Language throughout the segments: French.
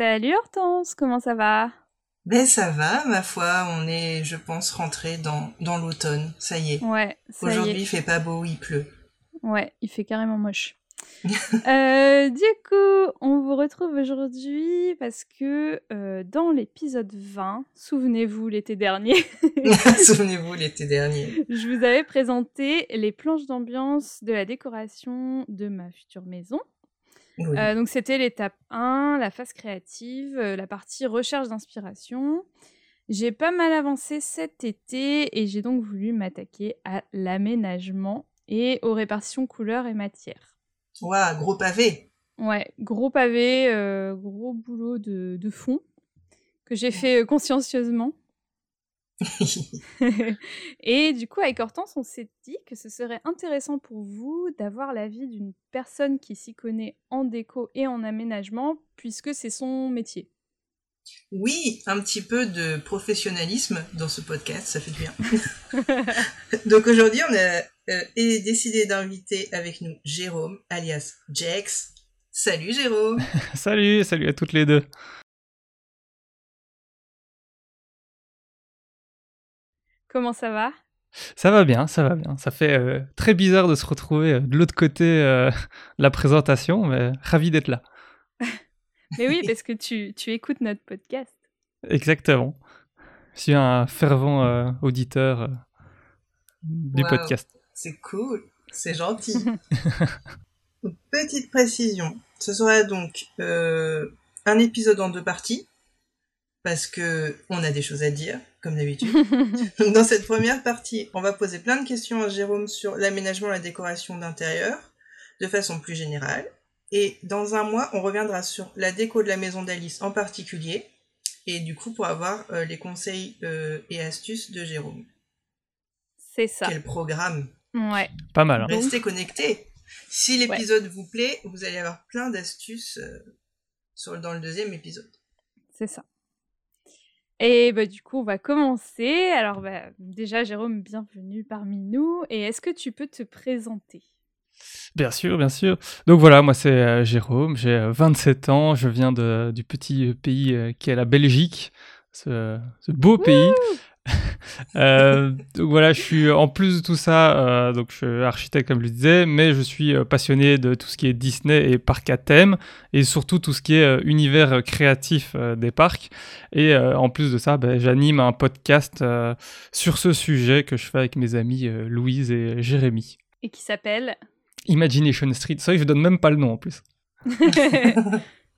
Salut Hortense, comment ça va? Ben ça va, ma foi, on est, je pense, rentré dans, dans l'automne, ça y est. Ouais, Aujourd'hui, il fait pas beau, il pleut. Ouais, il fait carrément moche. Euh, du coup, on vous retrouve aujourd'hui parce que euh, dans l'épisode 20, souvenez-vous l'été dernier, Souvenez-vous l'été dernier. je vous avais présenté les planches d'ambiance de la décoration de ma future maison. Oui. Euh, donc c'était l'étape 1, la phase créative, euh, la partie recherche d'inspiration. J'ai pas mal avancé cet été et j'ai donc voulu m'attaquer à l'aménagement et aux répartitions couleurs et matières. Ouah, gros pavé. Ouais, gros pavé, euh, gros boulot de, de fond que j'ai fait consciencieusement. et du coup, avec Hortense, on s'est dit que ce serait intéressant pour vous d'avoir l'avis d'une personne qui s'y connaît en déco et en aménagement, puisque c'est son métier. oui, un petit peu de professionnalisme dans ce podcast, ça fait du bien. Donc aujourd'hui, on a euh, décidé d'inviter avec nous Jérôme, alias Jex. Salut Jérôme Salut, salut à toutes les deux. Comment ça va? Ça va bien, ça va bien. Ça fait euh, très bizarre de se retrouver euh, de l'autre côté euh, de la présentation, mais ravi d'être là. Mais oui, parce que tu, tu écoutes notre podcast. Exactement. Je suis un fervent euh, auditeur euh, du Wow. podcast. C'est cool, c'est gentil. Petite précision, ce sera donc euh, un épisode en deux parties, parce que on a des choses à dire, comme d'habitude. Donc dans cette première partie, on va poser plein de questions à Jérôme sur l'aménagement et la décoration d'intérieur, de façon plus générale. Et dans un mois, on reviendra sur la déco de la maison d'Alice en particulier, et du coup pour avoir euh, les conseils euh, et astuces de Jérôme. C'est ça. Quel programme Ouais. Pas mal. hein. Restez connectés. Si l'épisode vous plaît, vous allez avoir plein d'astuces euh, sur, dans le deuxième épisode. C'est ça. Et bah, du coup, on va commencer. Alors, bah, déjà, Jérôme, bienvenue parmi nous. Et est-ce que tu peux te présenter? Bien sûr, bien sûr. Donc voilà, moi c'est euh, Jérôme, j'ai euh, 27 ans, je viens de, du petit pays euh, qui est la Belgique, ce, ce beau pays. Euh, donc voilà, je suis en plus de tout ça, euh, donc je suis architecte comme je le disais, mais je suis euh, passionné de tout ce qui est Disney et parcs à thème, et surtout tout ce qui est euh, univers créatif euh, des parcs. Et euh, en plus de ça, ben, j'anime un podcast euh, sur ce sujet que je fais avec mes amis euh, Louise et Jérémy. Et qui s'appelle Imagination Street. C'est vrai que je donne même pas le nom en plus.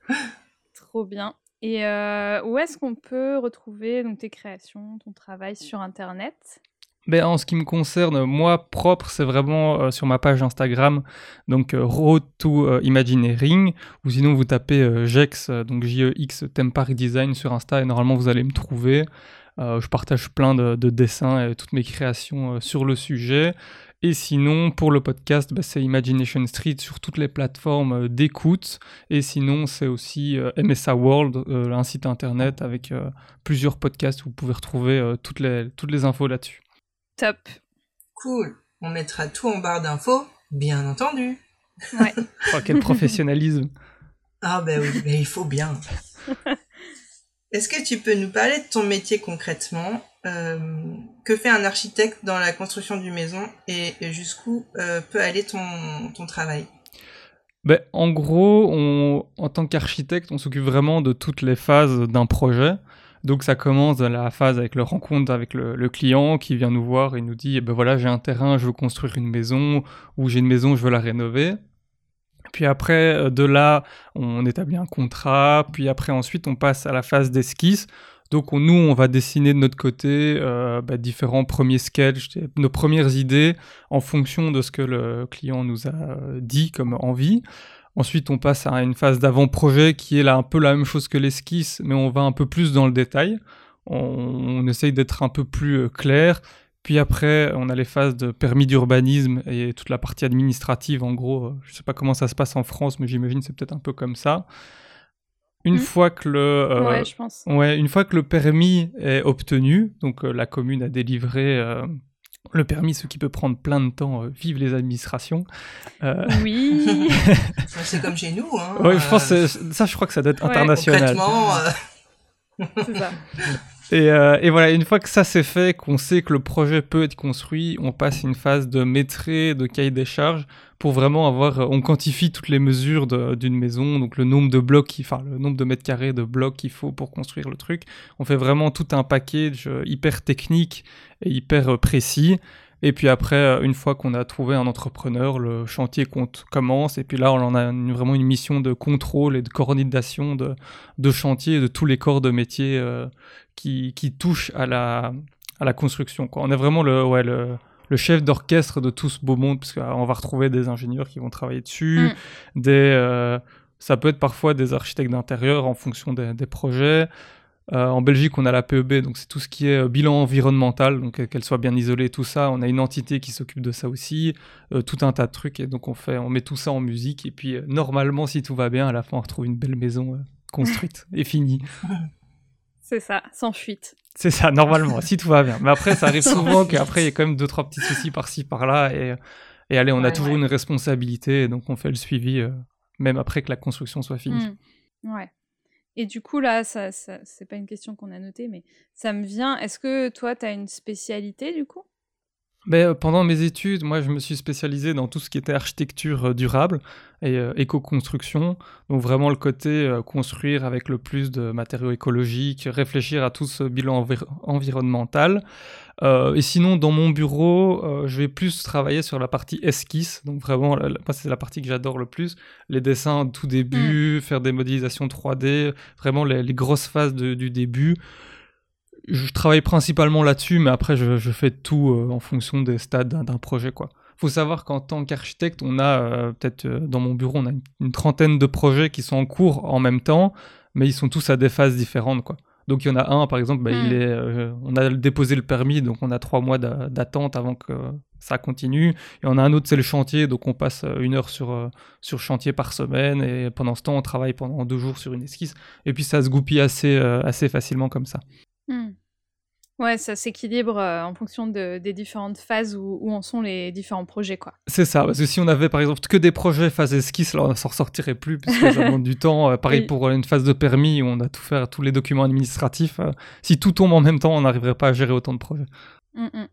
Trop bien. Et euh, où est-ce qu'on peut retrouver donc, tes créations, ton travail sur Internet? Ben, en ce qui me concerne, moi propre, c'est vraiment euh, sur ma page Instagram, donc euh, Road to euh, Imagineering, ou sinon vous tapez Jex, donc J-E-X Design sur Insta, et normalement vous allez me trouver. Je partage plein de, de dessins et toutes mes créations sur le sujet. Et sinon, pour le podcast, ben, c'est Imagination Street sur toutes les plateformes euh, d'écoute. Et sinon, c'est aussi euh, MSA World, euh, un site internet avec euh, plusieurs podcasts où vous pouvez retrouver euh, toutes, les, toutes les infos là-dessus. Top. Cool. On mettra tout en barre d'infos, bien entendu. Ouais. Oh, quel professionnalisme. Ah ben oui, mais il faut bien. Est-ce que tu peux nous parler de ton métier concrètement Euh, Que fait un architecte dans la construction d'une maison et, jusqu'où euh, peut aller ton, travail? Ben, en gros, en tant qu'architecte, on s'occupe vraiment de toutes les phases d'un projet. Donc ça commence dans la phase avec le rencontre avec le, le client qui vient nous voir et nous dit, eh ben voilà, j'ai un terrain, je veux construire une maison, ou j'ai une maison, je veux la rénover. Puis après, euh, de là, on établit un contrat. Puis après, ensuite, on passe à la phase d'esquisse. Donc on- nous, on va dessiner de notre côté euh, bah, différents premiers sketchs, nos premières idées en fonction de ce que le client nous a euh, dit comme envie. Ensuite, on passe à une phase d'avant-projet qui est là un peu la même chose que l'esquisse, mais on va un peu plus dans le détail. On, essaye d'être un peu plus clair. Puis après, on a les phases de permis d'urbanisme et toute la partie administrative. En gros, euh, je sais pas comment ça se passe en France, mais j'imagine c'est peut-être un peu comme ça. Une Mm. fois que le euh, Ouais, je pense. Ouais, une fois que le permis est obtenu, donc euh, la commune a délivré euh, le permis, ce qui peut prendre plein de temps, euh, vive les administrations. Euh, Oui. C'est comme chez nous. Hein, ouais, je pense ça, je crois que ça doit être Ouais, international. Concrètement, euh, c'est ça. Et, euh, et voilà, une fois que ça c'est fait, qu'on sait que le projet peut être construit, on passe une phase de maîtrise, de cahier des charges, pour vraiment avoir, euh, on quantifie toutes les mesures d'une maison, donc le nombre de blocs, qui- enfin le nombre de mètres carrés de blocs qu'il faut pour construire le truc. On fait vraiment tout un package euh, hyper technique et hyper euh, précis. Et puis après, euh, une fois qu'on a trouvé un entrepreneur, le chantier compte, commence. Et puis là, on en a une- vraiment une mission de contrôle et de coordination de, de chantier et de tous les corps de métier euh, qui, qui touchent à la, à la construction. Quoi. On est vraiment le, ouais, le, le chef d'orchestre de tout ce beau monde, parce qu'on va retrouver des ingénieurs qui vont travailler dessus, des, euh, ça peut être parfois des architectes d'intérieur en fonction des, des projets. Euh, en Belgique, on a la PEB, donc c'est tout ce qui est euh, bilan environnemental, donc euh, qu'elle soit bien isolée, tout ça. On a une entité qui s'occupe de ça aussi, tout un tas de trucs, et donc on fait, on met tout ça en musique, et puis normalement, si tout va bien, à la fin, on retrouve une belle maison construite et finie. C'est ça, sans fuite. C'est ça, normalement, si tout va bien. Mais après, ça arrive souvent qu'après, il y a quand même deux, trois petits soucis par-ci, par-là. Et, et allez, on a toujours ouais. une responsabilité, et donc on fait le suivi, même après que la construction soit finie. Mm. Ouais. Et du coup, là, ça, ça, c'est pas une question qu'on a notée, mais ça me vient. Est-ce que toi, tu as une spécialité du coup? Mais euh, pendant mes études, moi, je me suis spécialisé dans tout ce qui était architecture euh, durable et euh, éco-construction. Donc vraiment le côté construire avec le plus de matériaux écologiques, réfléchir à tout ce bilan envi- environnemental. Euh, et sinon, dans mon bureau, euh, je vais plus travailler sur la partie esquisse. Donc vraiment, la- la- moi, c'est la partie que j'adore le plus. Les dessins tout début, faire des modélisations 3D, vraiment les, les grosses phases de- du début je travaille principalement là-dessus, mais après, je, je fais tout euh, en fonction des stades d'un- d'un projet, quoi. Faut savoir qu'en tant qu'architecte, on a euh, peut-être euh, dans mon bureau, on a une, une trentaine de projets qui sont en cours en même temps, mais ils sont tous à des phases différentes, quoi. Donc il y en a un, par exemple, bah, il est, euh, on a déposé le permis, donc on a trois mois d'a- d'attente avant que ça continue. Et on a un autre, c'est le chantier, donc on passe euh, une heure sur, euh, sur chantier par semaine, et pendant ce temps, on travaille pendant deux jours sur une esquisse. Et puis ça se goupille assez, euh, assez facilement comme ça. Ouais, ça s'équilibre euh, en fonction de- des différentes phases où, où en sont les différents projets, quoi. C'est ça, parce que si on avait par exemple que des projets phase esquisse, là on s'en ressortirait plus, parce que ça demande du temps. Euh, pareil Oui. pour une phase de permis où on a tout faire, tous les documents administratifs. Euh, si tout tombe en même temps, on n'arriverait pas à gérer autant de projets. Mm, mm.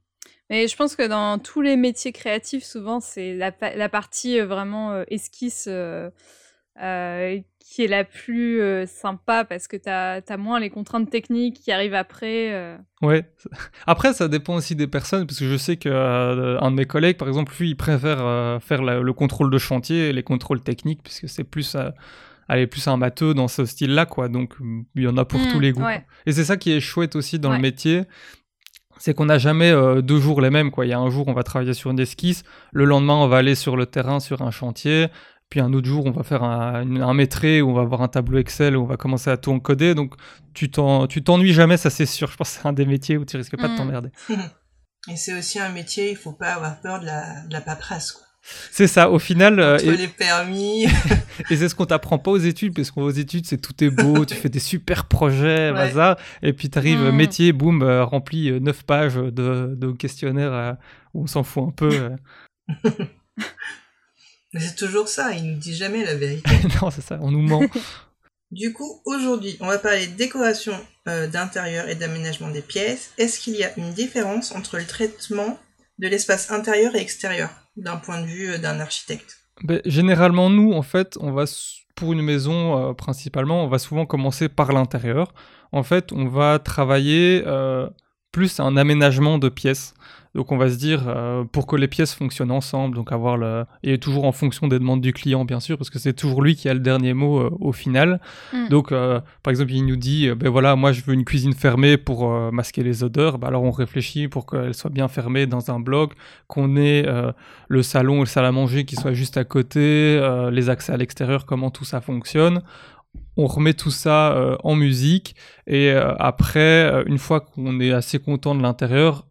Mais je pense que dans tous les métiers créatifs, souvent, c'est la, pa- la partie euh, vraiment euh, esquisse euh, euh, qui est la plus euh, sympa parce que tu as, moins les contraintes techniques qui arrivent après. euh. Ouais. Après, ça dépend aussi des personnes, parce que je sais qu'un de mes collègues, par exemple, lui, il préfère euh, faire la- le contrôle de chantier et les contrôles techniques, puisque c'est plus, euh, aller plus un matheux dans ce style-là, quoi. Donc, il y en a pour Mm, tous les goûts. ouais. Et c'est ça qui est chouette aussi dans Ouais. le métier, c'est qu'on n'a jamais euh, deux jours les mêmes, quoi. Il y a un jour, on va travailler sur une esquisse, le lendemain, on va aller sur le terrain, sur un chantier, puis un autre jour, on va faire un, un maîtrise, où on va avoir un tableau Excel, où on va commencer à tout encoder. Donc, tu t'en- tu t'ennuies jamais, ça c'est sûr. Je pense que c'est un des métiers où tu risques pas de Mm. t'emmerder. Et c'est aussi un métier, il faut pas avoir peur de la, de la paperasse. Quoi. C'est ça, au final, euh, Entre et, les permis. et c'est ce qu'on t'apprend pas aux études, parce qu'aux études, c'est tout est beau, tu fais des super projets, Ouais. bazar, et puis t'arrives, euh, Mm. métier, boum, euh, rempli euh, 9 pages de, de questionnaires euh, où on s'en fout un peu. Mais c'est toujours ça, il nous dit jamais la vérité. non, c'est ça, on nous ment. Du coup, aujourd'hui, on va parler de décoration euh, d'intérieur et d'aménagement des pièces. Est-ce qu'il y a une différence entre le traitement de l'espace intérieur et extérieur d'un point de vue euh, d'un architecte? Ben, généralement, nous, en fait, on va pour une maison euh, principalement, on va souvent commencer par l'intérieur. En fait, on va travailler plus un aménagement de pièces. Donc on va se dire, euh, pour que les pièces fonctionnent ensemble, donc avoir le... et toujours en fonction des demandes du client bien sûr, parce que c'est toujours lui qui a le dernier mot euh, au final. Mm. Donc euh, par exemple il nous dit, ben voilà, moi je veux une cuisine fermée pour masquer les odeurs, ben, alors on réfléchit pour qu'elle soit bien fermée dans un bloc, qu'on ait le salon et le salle à manger qui soit juste à côté, les accès à l'extérieur, comment tout ça fonctionne on remet tout ça en musique et après, une fois qu'on est assez content de l'intérieur,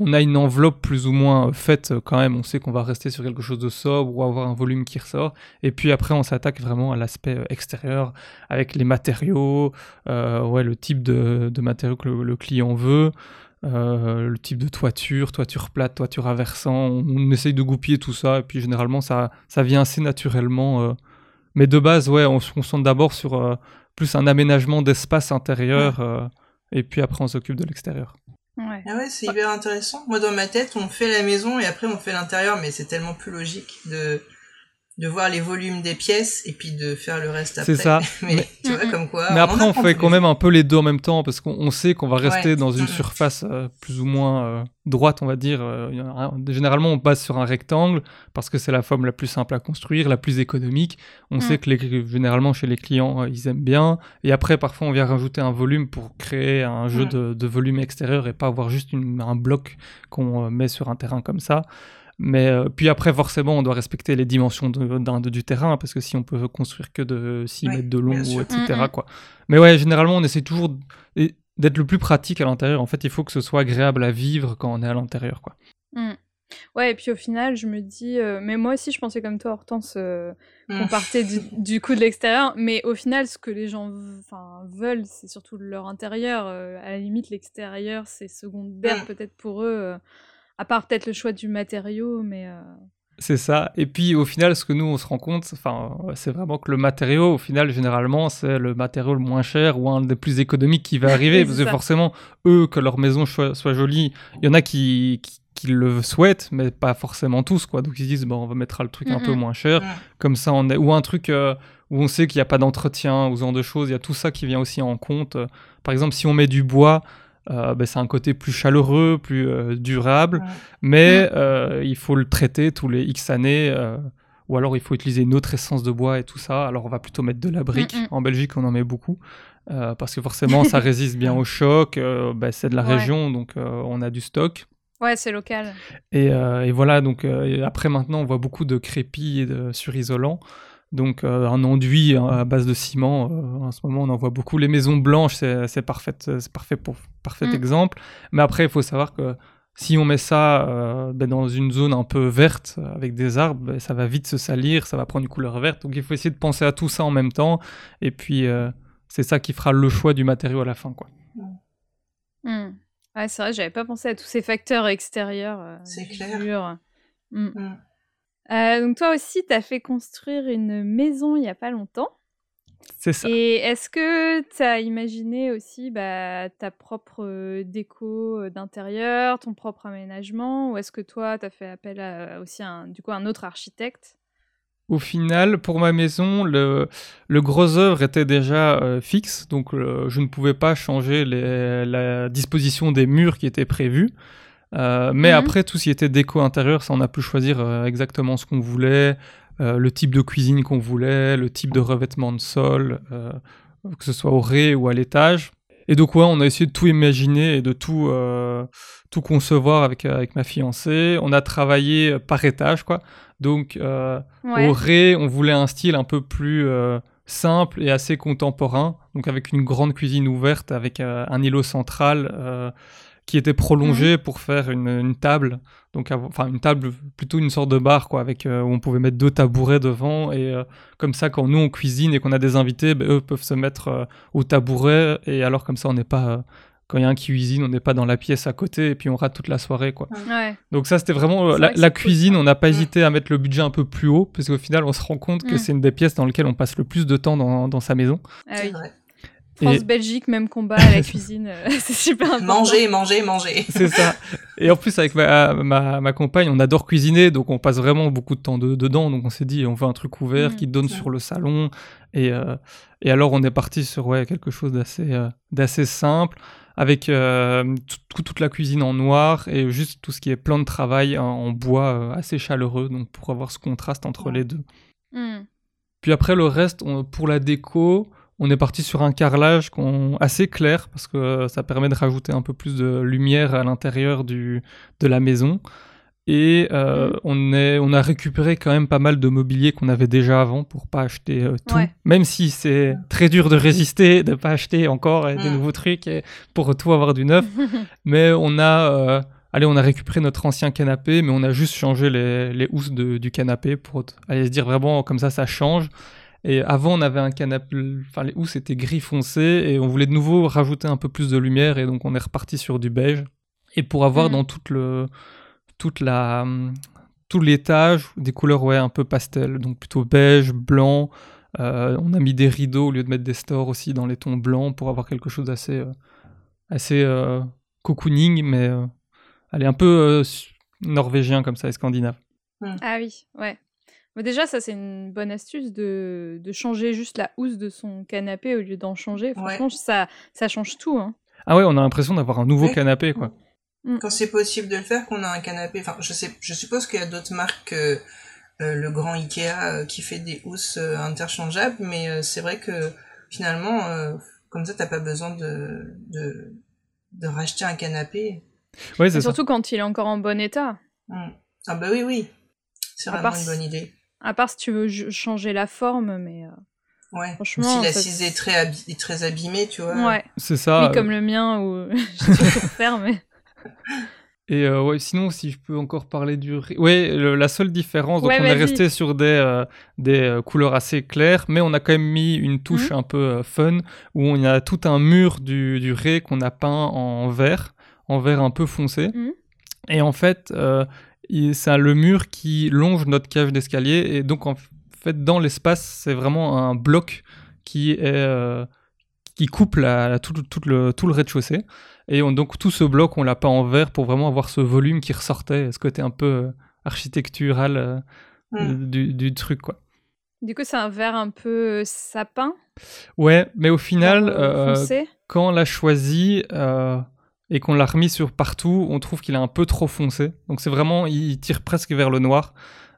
on a une enveloppe plus ou moins euh, faite euh, quand même. On sait qu'on va rester sur quelque chose de sobre ou avoir un volume qui ressort. Et puis après, on s'attaque vraiment à l'aspect euh, extérieur avec les matériaux, ouais, le type de, matériaux que le, client veut. le type de toiture, toiture plate, toiture à versant, on, essaye de goupiller tout ça et puis généralement ça, ça vient assez naturellement. Mais de base, ouais, on se concentre d'abord sur plus un aménagement d'espace intérieur et puis après on s'occupe de l'extérieur. Ouais. Ah ouais, c'est hyper intéressant. Moi, dans ma tête, on fait la maison et après on fait l'intérieur, mais c'est tellement plus logique de de voir les volumes des pièces et puis de faire le reste après. C'est ça. mais, tu vois, comme quoi. Mais après, on fait quand même un peu les deux en même temps parce qu'on sait qu'on va rester dans une Mm. surface euh, plus ou moins euh, droite, on va dire. Euh, généralement, on base sur un rectangle parce que c'est la forme la plus simple à construire, la plus économique. On Mm. sait que les, généralement, chez les clients, euh, ils aiment bien. Et après, parfois, on vient rajouter un volume pour créer un jeu Mm. de, de volume extérieur et pas avoir juste une- un bloc qu'on euh, met sur un terrain comme ça. Mais euh, puis après, forcément, on doit respecter les dimensions de- du terrain, parce que si on peut construire que de 6 Oui, mètres de long, ou etc. Mm, mm. Quoi. Mais ouais, généralement, on essaie toujours d'être le plus pratique à l'intérieur. En fait, il faut que ce soit agréable à vivre quand on est à l'intérieur. quoi. Mm. Ouais, et puis au final, je me dis, euh, mais moi aussi, je pensais comme toi, Hortense, euh, qu'on partait du, du coup de l'extérieur, mais au final, ce que les gens veulent, c'est surtout leur intérieur. euh, à la limite, l'extérieur, c'est secondaire peut-être pour eux, euh, à part peut-être le choix du matériau, mais. euh, C'est ça. Et puis au final, ce que nous, on se rend compte, enfin, c'est vraiment que le matériau, au final, généralement, c'est le matériau le moins cher ou un des plus économiques qui va arriver. Parce que forcément, eux, que leur maison soit, soit jolie, il y en a qui, qui, qui le souhaitent, mais pas forcément tous. quoi. Donc ils se disent, bon, on va mettre le truc un peu moins cher. Mm. Comme ça, on est... Ou un truc euh, où on sait qu'il n'y a pas d'entretien ou ce genre de choses. Il y a tout ça qui vient aussi en compte. Par exemple, si on met du bois, euh, ben, c'est un côté plus chaleureux, plus euh, durable. Ouais. Mais euh, il faut le traiter tous les X années. ou alors il faut utiliser une autre essence de bois et tout ça. Alors on va plutôt mettre de la brique. Mm, mm. En Belgique, on en met beaucoup. parce que forcément, ça résiste bien au choc. ben, c'est de la Ouais. région, donc on a du stock. Ouais, c'est local. Et, et voilà, donc et après maintenant, on voit beaucoup de crépis et de surisolants. Donc euh, un enduit hein, à base de ciment, euh, en ce moment on en voit beaucoup. Les maisons blanches, c'est c'est parfait, c'est parfait pour parfait Mm. exemple. Mais après, il faut savoir que si on met ça euh, ben, dans une zone un peu verte euh, avec des arbres, ben, ça va vite se salir, ça va prendre une couleur verte. Donc il faut essayer de penser à tout ça en même temps. Et puis euh, c'est ça qui fera le choix du matériau à la fin, quoi. Mm. Ouais, c'est vrai, j'avais pas pensé à tous ces facteurs extérieurs. euh, C'est clair. Mm. Donc toi aussi, t'as fait construire une maison il y a pas longtemps. C'est ça. Et est-ce que tu as imaginé aussi bah, ta propre déco d'intérieur, ton propre aménagement, ou est-ce que toi, tu as fait appel à aussi un, du coup, un autre architecte? Au final, pour ma maison, le, le gros œuvre était déjà euh, fixe, donc euh, je ne pouvais pas changer les- la disposition des murs qui étaient prévus. Euh, mais Mhm. après, tout ce qui était déco intérieur, ça, on a pu choisir exactement ce qu'on voulait, le type de cuisine qu'on voulait, le type de revêtement de sol, euh, que ce soit au rez ou à l'étage. Et donc, ouais, on a essayé de tout imaginer et de tout, euh, tout concevoir avec, avec ma fiancée. On a travaillé par étage, quoi. Donc, euh, Ouais. au rez, on voulait un style un peu plus euh, simple et assez contemporain, donc avec une grande cuisine ouverte, avec euh, un îlot central euh, qui était prolongé pour faire une, une table, donc enfin une table plutôt une sorte de bar quoi, avec euh, où on pouvait mettre deux tabourets devant et euh, comme ça quand nous on cuisine et qu'on a des invités, ben, eux peuvent se mettre euh, au tabouret et alors comme ça on n'est pas euh, quand il y a un qui cuisine, on n'est pas dans la pièce à côté et puis on rate toute la soirée quoi. Ouais. Donc ça, c'était vraiment la, vrai que la c'est cool, cuisine. on n'a pas hésité à mettre le budget un peu plus haut, parce qu'au final, on se rend compte que Mm. c'est une des pièces dans lesquelles on passe le plus de temps dans, dans sa maison. Ah oui. France-Belgique, même combat à la cuisine, euh, c'est super important. Manger, manger, manger. C'est ça. Et en plus, avec ma, ma, ma compagne, on adore cuisiner, donc on passe vraiment beaucoup de temps de- dedans. Donc on s'est dit, on veut un truc ouvert Mm. qui donne sur le salon. Et, euh, et alors, on est parti sur ouais, quelque chose d'assez euh, d'assez simple. avec euh, tout- toute la cuisine en noir et juste tout ce qui est plan de travail en, en bois euh, assez chaleureux, donc pour avoir ce contraste entre Ouais. les deux. Hmm. Puis après le reste, on- pour la déco, on est parti sur un carrelage assez clair parce que ça permet de rajouter un peu plus de lumière à l'intérieur de la maison. Et euh, Mhm. on, est, on a récupéré quand même pas mal de mobilier qu'on avait déjà avant pour pas acheter euh, tout. Ouais. Même si c'est très dur de résister, de pas acheter encore euh, des Mhm. nouveaux trucs et pour tout avoir du neuf. Mais on a, allez, on a récupéré notre ancien canapé, mais on a juste changé les, les housses de- du canapé pour aller se dire vraiment comme ça, ça change. Et avant, on avait un canapé, enfin les housses étaient gris foncé et on voulait de nouveau rajouter un peu plus de lumière et donc on est reparti sur du beige. Et pour avoir Mhm. dans toute le, toute la, tout l'étage des couleurs ouais un peu pastel, donc plutôt beige, blanc. Euh, on a mis des rideaux au lieu de mettre des stores aussi dans les tons blancs pour avoir quelque chose d'assez euh, assez euh, cocooning, mais euh, allez, un peu euh, norvégien comme ça, et scandinave. Ah oui, ouais. Mais déjà, ça, c'est une bonne astuce de, de changer juste la housse de son canapé au lieu d'en changer. Franchement, ça, ça change tout. Hein. Ah ouais, on a l'impression d'avoir un nouveau Ouais. canapé, quoi. Quand c'est possible de le faire, qu'on a un canapé. Enfin, je sais, je suppose qu'il y a d'autres marques, euh, euh, le grand Ikea euh, qui fait des housses euh, interchangeables, mais euh, c'est vrai que finalement, euh, comme ça, t'as pas besoin de, de de racheter un canapé. Ouais, c'est ça. surtout quand il est encore en bon état. Hmm. Ah bah oui, oui, c'est vraiment part une bonne idée. À part si tu veux changer la forme, mais euh, Ouais. Franchement, si l'assise est très abi- est très abîmée, tu vois. ouais. C'est ça. Oui, euh, comme le mien où tout refaire, mais Et euh, ouais, sinon, si je peux encore parler du. Ouais, le- la seule différence, donc Ouais, on est resté sur des, euh, des couleurs assez claires, mais on a quand même mis une touche Mhm. un peu euh, fun, où on y a tout un mur du, du ré qu'on a peint en vert, en vert un peu foncé. Mhm. Et en fait, euh, c'est le mur qui longe notre cage d'escalier, et donc en fait, dans l'espace, c'est vraiment un bloc qui est... euh, qui coupe la, la- tout, tout le, tout le rez-de-chaussée. Et on- donc tout ce bloc, on l'a pas en verre pour vraiment avoir ce volume qui ressortait, ce côté un peu euh, architectural euh, Hmm. du, du truc, quoi. du coup, c'est un verre un peu sapin. Ouais, mais au final, euh, quand on l'a choisi euh, et qu'on l'a remis sur partout, on trouve qu'il est un peu trop foncé. Donc c'est vraiment, il tire presque vers le noir.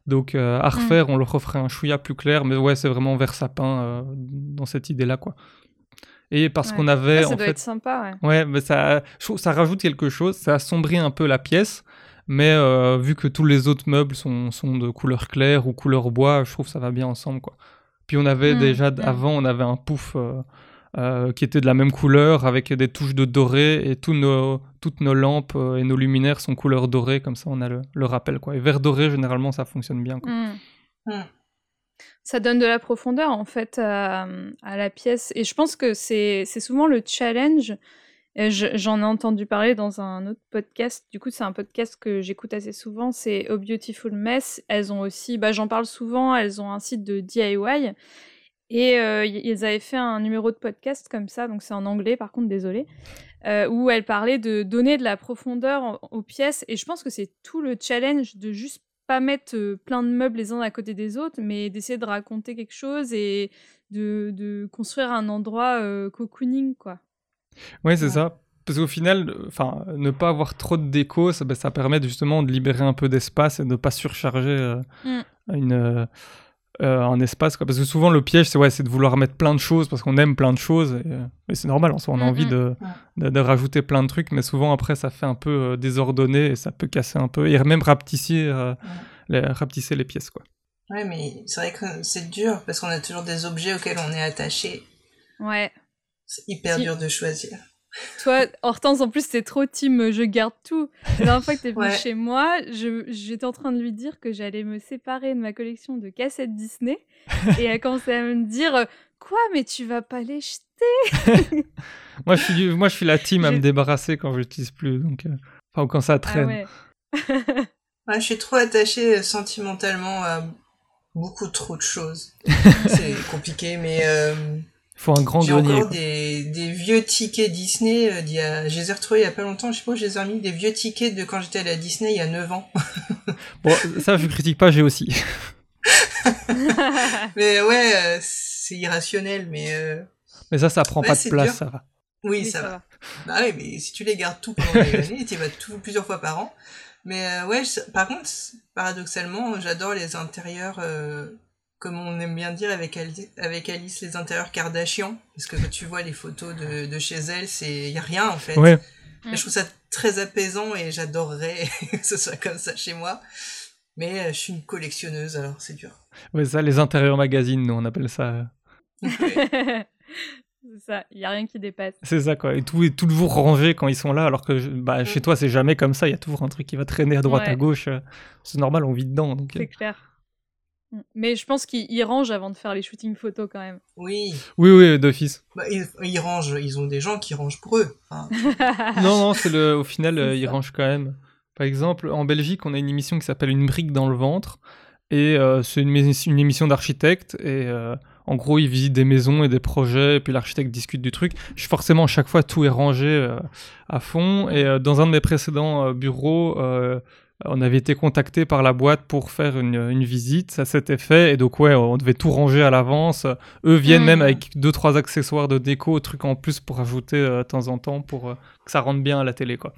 Donc euh, à refaire, on le referait un chouïa plus clair, mais ouais, c'est vraiment vert sapin euh, dans cette idée-là, quoi. Et parce Ouais. qu'on avait, ça en doit fait, être sympa, ouais. Ouais, mais ça, ça rajoute quelque chose, ça assombrit un peu la pièce, mais euh, vu que tous les autres meubles sont, sont de couleur claire ou couleur bois, je trouve que ça va bien ensemble, quoi. Puis on avait Mm, déjà, mm. avant, on avait un pouf euh, euh, qui était de la même couleur, avec des touches de doré, et tous nos, toutes nos lampes euh, et nos luminaires sont couleur dorée, comme ça on a le, le rappel, quoi. Et vert doré, généralement, ça fonctionne bien, quoi. Mm. Hmm. Ça donne de la profondeur en fait à, à la pièce. Et je pense que c'est c'est souvent le challenge. J'en ai entendu parler dans un autre podcast. Du coup, c'est un podcast que j'écoute assez souvent. C'est Oh Beautiful Mess. Elles ont aussi, bah, j'en parle souvent. Elles ont un site de DIY. Et euh, ils avaient fait un numéro de podcast comme ça. Donc c'est en anglais, par contre, désolé. euh, où elles parlaient de donner de la profondeur en- aux pièces. Et je pense que c'est tout le challenge de juste pas mettre euh, plein de meubles les uns à côté des autres, mais d'essayer de raconter quelque chose et de, de construire un endroit euh, cocooning, quoi. Ouais, c'est Ouais. ça. Parce qu'au final, enfin, ne pas avoir trop de déco, ça, ben, ça permet justement de libérer un peu d'espace et de ne pas surcharger euh, Mm. une, euh, un espace. Quoi. Parce que souvent, le piège, c'est ouais, c'est de vouloir mettre plein de choses parce qu'on aime plein de choses. Et, euh, et c'est normal, en soi, on a Mm, envie mm. de, de, de rajouter plein de trucs, mais souvent, après, ça fait un peu euh, désordonné et ça peut casser un peu. Et même rapetisser, euh, les, rapetisser les pièces. Quoi. Ouais, mais c'est vrai que c'est dur parce qu'on a toujours des objets auxquels on est attaché. Ouais. C'est hyper Si. dur de choisir. Toi, Hortense, en plus, t'es trop team euh, je garde tout. La dernière fois que t'es venue Ouais. chez moi, j'étais en train de lui dire que j'allais me séparer de ma collection de cassettes Disney. et elle commençait à me dire euh, Quoi, mais tu vas pas les jeter? Moi, je suis, moi, je suis la team à me débarrasser quand je l'utilise plus. Donc, euh, enfin, ou quand ça Ah traîne. ouais. Ouais, je suis trop attachée euh, sentimentalement à beaucoup trop de choses. c'est compliqué, mais euh, faut un grand j'ai grenier. encore quoi. des, des vieux tickets Disney. euh, a... Je les ai retrouvés il y a pas longtemps, je sais pas où je les ai remis, des vieux tickets de quand j'étais allée à Disney il y a 9 ans. Bon, ça, je critique pas, j'ai aussi. mais ouais, euh, c'est irrationnel, mais... euh, Mais ça, ça prend Ouais, pas de place, dur. ça va. Oui, Mais ça, va. va. Bah oui, mais si tu les gardes tout pendant des années, tu y vas tout, plusieurs fois par an. Mais euh, ouais, je- par contre, paradoxalement, j'adore les intérieurs, euh, comme on aime bien dire avec Alice, avec Alice les intérieurs Kardashian. Parce que quand tu vois les photos de, de chez elle, c'est y a rien en fait. Ouais, Je trouve ça très apaisant et j'adorerais que ce soit comme ça chez moi. Mais euh, je suis une collectionneuse, alors c'est dur. ouais, ça, les intérieurs magazines, nous, on appelle ça. C'est ça, il y a rien qui dépasse. C'est ça, quoi. Et tout est toujours rangé quand ils sont là, alors que je- bah, chez toi, c'est jamais comme ça. Il y a toujours un truc qui va traîner à droite, Ouais. à gauche. C'est normal, on vit dedans. Donc... C'est clair. Mm. Mais je pense qu'ils ils rangent avant de faire les shootings photos quand même. Oui, Oui, oui, d'office. bah, ils, ils rangent, ils ont des gens qui rangent pour eux. Non, non, c'est le, au final, euh, ils rangent quand même. Par exemple, en Belgique, on a une émission qui s'appelle Une brique dans le ventre. Et euh, c'est une, émission d'architectes. Et euh, en gros, ils visitent des maisons et des projets. Et puis l'architecte discute du truc. Je- Forcément, à chaque fois, tout est rangé euh, à fond. Et euh, dans un de mes précédents euh, bureaux, euh, on avait été contacté par la boîte pour faire une, une visite. Ça s'était fait. Et donc, ouais, on devait tout ranger à l'avance. Eux viennent même avec deux, trois accessoires de déco, trucs en plus pour ajouter euh, de temps en temps pour euh, que ça rentre bien à la télé, quoi.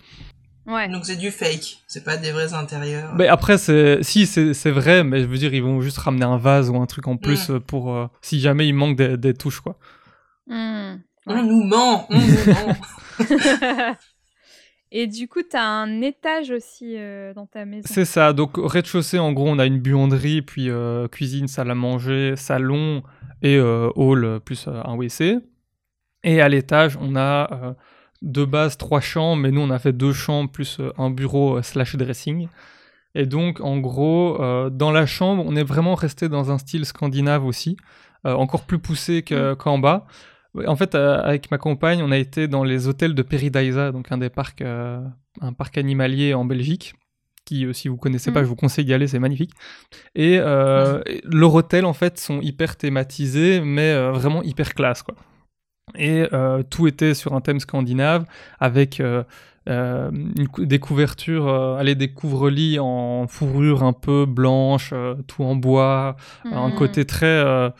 ouais. donc c'est du fake, c'est pas des vrais intérieurs. Mais après, c'est si c'est c'est vrai, mais je veux dire, ils vont juste ramener un vase ou un truc en plus euh, pour euh, si jamais il manque des, des touches, quoi. Mm. On nous ment, on nous ment. Et du coup, t'as un étage aussi euh, dans ta maison. C'est ça. Donc au rez-de-chaussée, en gros, on a une buanderie, puis euh, cuisine, salle à manger, salon et euh, hall plus un WC. Et à l'étage, on a de base trois chambres, mais nous on a fait deux chambres plus un bureau slash dressing. Et donc en gros, dans la chambre, on est vraiment resté dans un style scandinave aussi, encore plus poussé que- qu'en bas. En fait, euh, avec ma compagne, on a été dans les hôtels de Peridaisa, donc un des parcs, euh, un parc animalier en Belgique, qui, euh, si vous connaissez pas, Mm. je vous conseille d'y aller, c'est magnifique. Et euh, et leurs hôtels, en fait, sont hyper thématisés, mais euh, vraiment hyper classe, quoi. Et euh, tout était sur un thème scandinave, avec une cou- des couvertures, allez, des couvre-lits en fourrure un peu blanche, tout en bois, un Mm. côté très,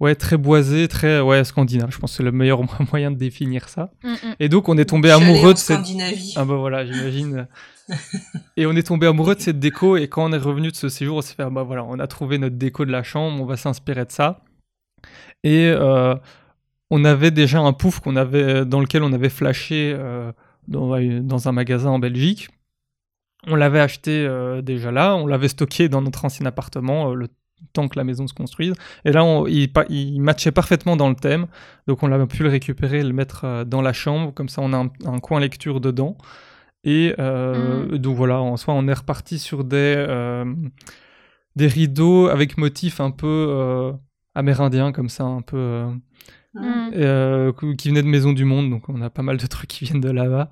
ouais, très boisé, très ouais, scandinave. Je pense que c'est le meilleur moyen de définir ça. Mm, mm. Et donc, on est tombé amoureux de cette. Ah bah voilà, j'imagine. et on est tombé amoureux de cette déco et quand on est revenu de ce séjour, on s'est fait ah bah voilà, on a trouvé notre déco de la chambre, on va s'inspirer de ça. Et euh, on avait déjà un pouf qu'on avait dans lequel on avait flashé euh, dans, dans un magasin en Belgique. On l'avait acheté euh, déjà là, on l'avait stocké dans notre ancien appartement euh, le temps que la maison se construise. Et là, on- il, matchait parfaitement dans le thème. Donc on a pu le récupérer, le mettre euh, dans la chambre. Comme ça, on a un, un coin lecture dedans. Et euh, donc voilà, en soi, on est reparti sur des, euh, des rideaux avec motifs un peu euh, amérindiens, comme ça, un peu... euh, Mm. euh, qui venaient de Maison du Monde, donc on a pas mal de trucs qui viennent de là-bas.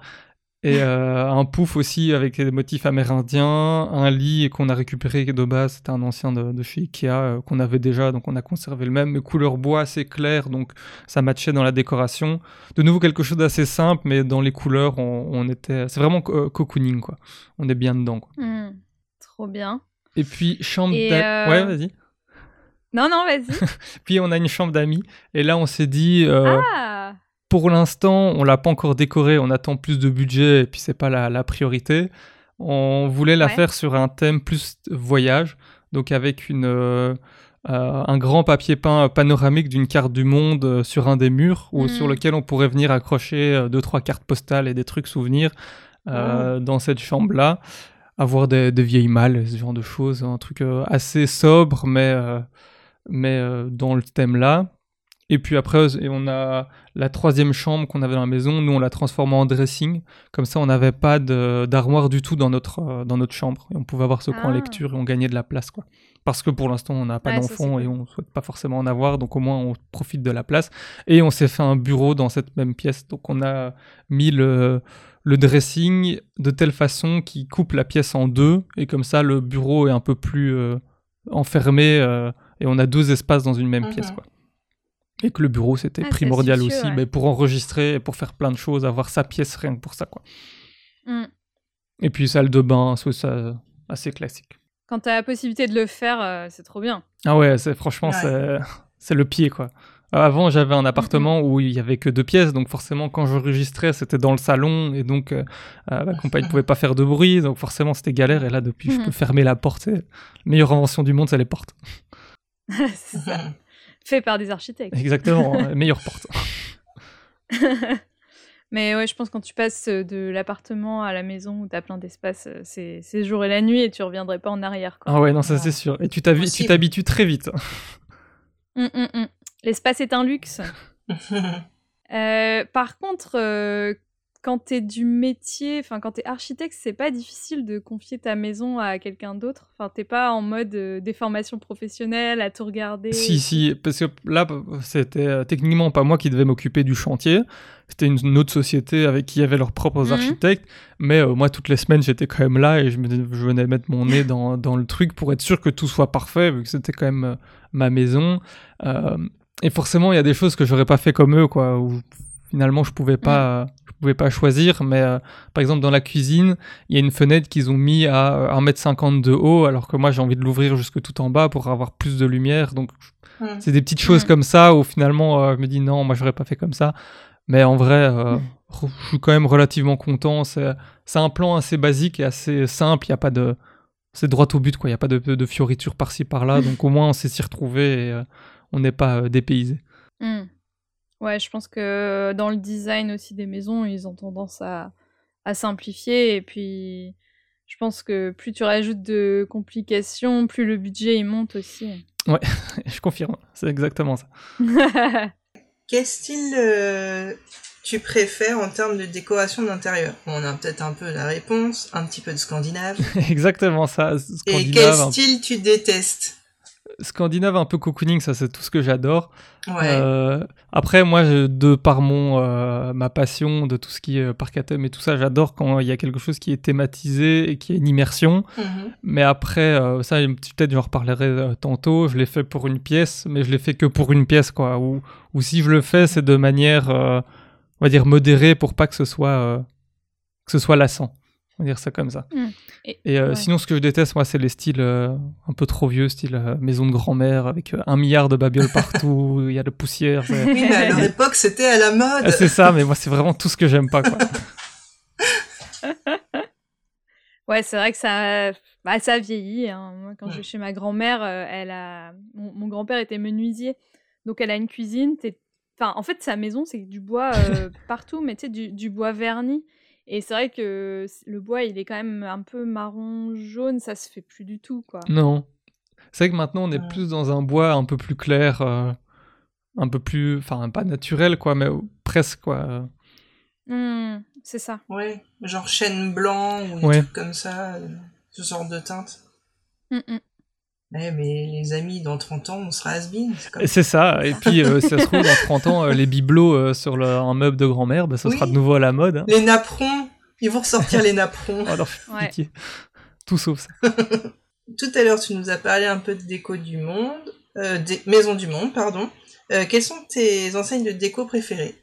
Et euh, un pouf aussi avec des motifs amérindiens, un lit qu'on a récupéré de base, c'était un ancien de, de chez Ikea euh, qu'on avait déjà, donc on a conservé le même, mais couleur bois assez claire, donc ça matchait dans la décoration. De nouveau quelque chose d'assez simple, mais dans les couleurs, on, on était, c'est vraiment co- cocooning quoi. On est bien dedans. Quoi. Mm. Trop bien. Et puis chambre, Et, euh, ouais vas-y. Non, non, vas-y. Puis on a une chambre d'amis, et là on s'est dit. euh, ah Pour l'instant, on l'a pas encore décoré, on attend plus de budget et puis c'est pas la, la priorité. On voulait la Ouais. faire sur un thème plus voyage, donc avec une, euh, euh, un grand papier peint panoramique d'une carte du monde euh, sur un des murs, ou sur lequel on pourrait venir accrocher deux trois cartes postales et des trucs souvenirs euh, dans cette chambre-là. Avoir des, des vieilles malles, ce genre de choses, un truc euh, assez sobre, mais, euh, mais euh, dans le thème-là. Et puis après, et on a la troisième chambre qu'on avait dans la maison, nous on l'a transformée en dressing. Comme ça, on n'avait pas d'armoire du tout dans notre, euh, dans notre chambre. Et on pouvait avoir ce coin Ah. lecture et on gagnait de la place. quoi. Parce que pour l'instant, on n'a pas Ouais, d'enfants et on souhaite pas forcément en avoir. Donc au moins, on profite de la place. Et on s'est fait un bureau dans cette même pièce. Donc on a mis le, le dressing de telle façon qu'il coupe la pièce en deux. Et comme ça, le bureau est un peu plus euh, enfermé. euh, et on a deux espaces dans une même Mhm. pièce. Quoi. Et que le bureau, c'était Ah, primordial aussi, ouais. mais pour enregistrer et pour faire plein de choses, avoir sa pièce rien que pour ça. Quoi. Mm. Et puis salle de bain, c'est ça assez classique. Quand t'as la possibilité de le faire, euh, c'est trop bien. Ah ouais, c'est franchement, Ouais. c'est c'est le pied, quoi. Avant, j'avais un appartement où il y avait que deux pièces, donc forcément, quand j'enregistrais, c'était dans le salon, et donc euh, euh, ma compagne ne pouvait pas faire de bruit, donc forcément, c'était galère. Et là, depuis, je peux fermer la porte. La meilleure invention du monde, c'est les portes. C'est ça. Fait par des architectes. Exactement, meilleure porte. Mais ouais, je pense que quand tu passes de l'appartement à la maison où t'as plein d'espace, c'est c'est jour et la nuit et tu reviendrais pas en arrière. Quoi. Ah ouais, non, ça c'est sûr. Et tu t'habitues très vite. Hum, hum, hum. L'espace est un luxe. Euh, par contre, euh, quand t'es du métier, enfin quand t'es architecte, c'est pas difficile de confier ta maison à quelqu'un d'autre. Enfin, t'es pas en mode euh, déformation professionnelle à tout regarder. Si, si, parce que là, c'était euh, techniquement pas moi qui devais m'occuper du chantier. C'était une, une autre société avec qui avait leurs propres Mhm. architectes. Mais euh, moi, toutes les semaines, j'étais quand même là et je, me, je venais mettre mon nez dans, dans le truc pour être sûr que tout soit parfait, vu que c'était quand même euh, ma maison. Et forcément, il y a des choses que j'aurais pas fait comme eux, quoi, où finalement, je pouvais pas, je pouvais pas choisir. Mais euh, par exemple, dans la cuisine, il y a une fenêtre qu'ils ont mis à euh, 1m50 de haut, alors que moi, j'ai envie de l'ouvrir jusque tout en bas pour avoir plus de lumière. Donc, Mm. c'est des petites choses Mm. comme ça où finalement euh, je me dis non, moi j'aurais pas fait comme ça. Mais en vrai, euh, je suis quand même relativement content. C'est un plan assez basique et assez simple. Il y a pas de c'est droit au but quoi. Il y a pas de, de fioritures par-ci par-là. Donc au moins on sait s'y retrouver et euh, on n'est pas euh, dépaysé. Ouais, je pense que dans le design aussi des maisons, ils ont tendance à, à simplifier. Et puis, je pense que plus tu rajoutes de complications, plus le budget il monte aussi. je confirme. C'est exactement ça. Quel style euh, tu préfères en termes de décoration d'intérieur? On a peut-être un peu la réponse, un petit peu de scandinave. exactement ça. Et quel Scandinave, style tu détestes? Scandinave un peu cocooning, ça c'est tout ce que j'adore. Ouais. Euh, après, moi, je- de par mon euh, ma passion de tout ce qui est euh, thème et tout ça, j'adore quand il y a quelque chose qui est thématisé et qui est une immersion. Mhm. Mais après, euh, ça, peut-être, j'en reparlerai tantôt. Je l'ai fait pour une pièce, mais je l'ai fait que pour une pièce, quoi. Ou, ou si je le fais, c'est de manière, on va dire, modérée pour pas que ce soit, que ce soit lassant. On va dire ça comme ça. Mm. Et- Et euh, ouais. sinon, ce que je déteste, moi, c'est les styles euh, un peu trop vieux, style euh, maison de grand-mère avec euh, un milliard de babioles partout, il y a de poussière. c'est- Oui, mais à leur époque, c'était à la mode. Ah, c'est ça, mais moi, c'est vraiment tout ce que j'aime pas, quoi. Ouais, c'est vrai que ça, bah, ça vieillit. hein. Moi, quand je vais chez ma grand-mère, elle a, mon, mon grand-père était menuisier, donc elle a une cuisine. Enfin, en fait, sa maison, c'est du bois euh, partout, mais tu sais, du, du bois verni. Et c'est vrai que le bois, il est quand même un peu marron jaune, ça se fait plus du tout, quoi. Non. C'est vrai que maintenant, on est Ouais. plus dans un bois un peu plus clair, euh, un peu plus, enfin, pas naturel, quoi, mais presque, quoi. Hmm, c'est ça. Ouais, genre chêne blanc ou des Ouais. trucs comme ça, euh, ce genre de teinte. Hmm, hmm. Ouais, mais les amis, dans 30 ans, on sera has-been. c'est comme Et C'est ça. Et puis, euh, si ça se trouve, dans 30 ans, euh, les bibelots euh, sur le- un meuble de grand-mère, bah, ça Oui. sera de nouveau à la mode. hein. Les napperons, ils vont ressortir les napperons. Oh Ouais. pitié. Tout sauf ça. Tout à l'heure, tu nous as parlé un peu de déco du monde, euh, des maisons du monde, pardon. Euh, quelles sont tes enseignes de déco préférées?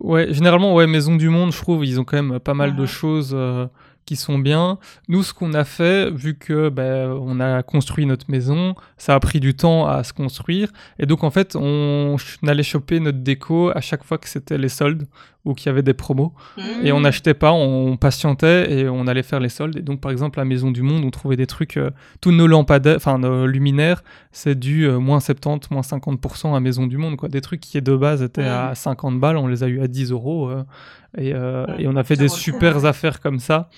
Ouais, généralement, ouais, Maison du Monde, je trouve, ils ont quand même pas mal de Mhm. choses euh, qui sont bien. Nous, ce qu'on a fait, vu que ben, on a construit notre maison, ça a pris du temps à se construire, et donc en fait, on, on allait choper notre déco à chaque fois que c'était les soldes ou qu'il y avait des promos, et on Mhm. n'achetait pas, on patientait et on allait faire les soldes. Et donc, par exemple, à Maison du Monde, on trouvait des trucs, euh, tous nos lampadaires, enfin nos luminaires, c'est du euh, moins 70, moins 50% à Maison du Monde, quoi. Des trucs qui de base étaient à 50 balles, on les a eu à 10 euros. euh, et, Ouais, et on a fait des super affaires comme ça.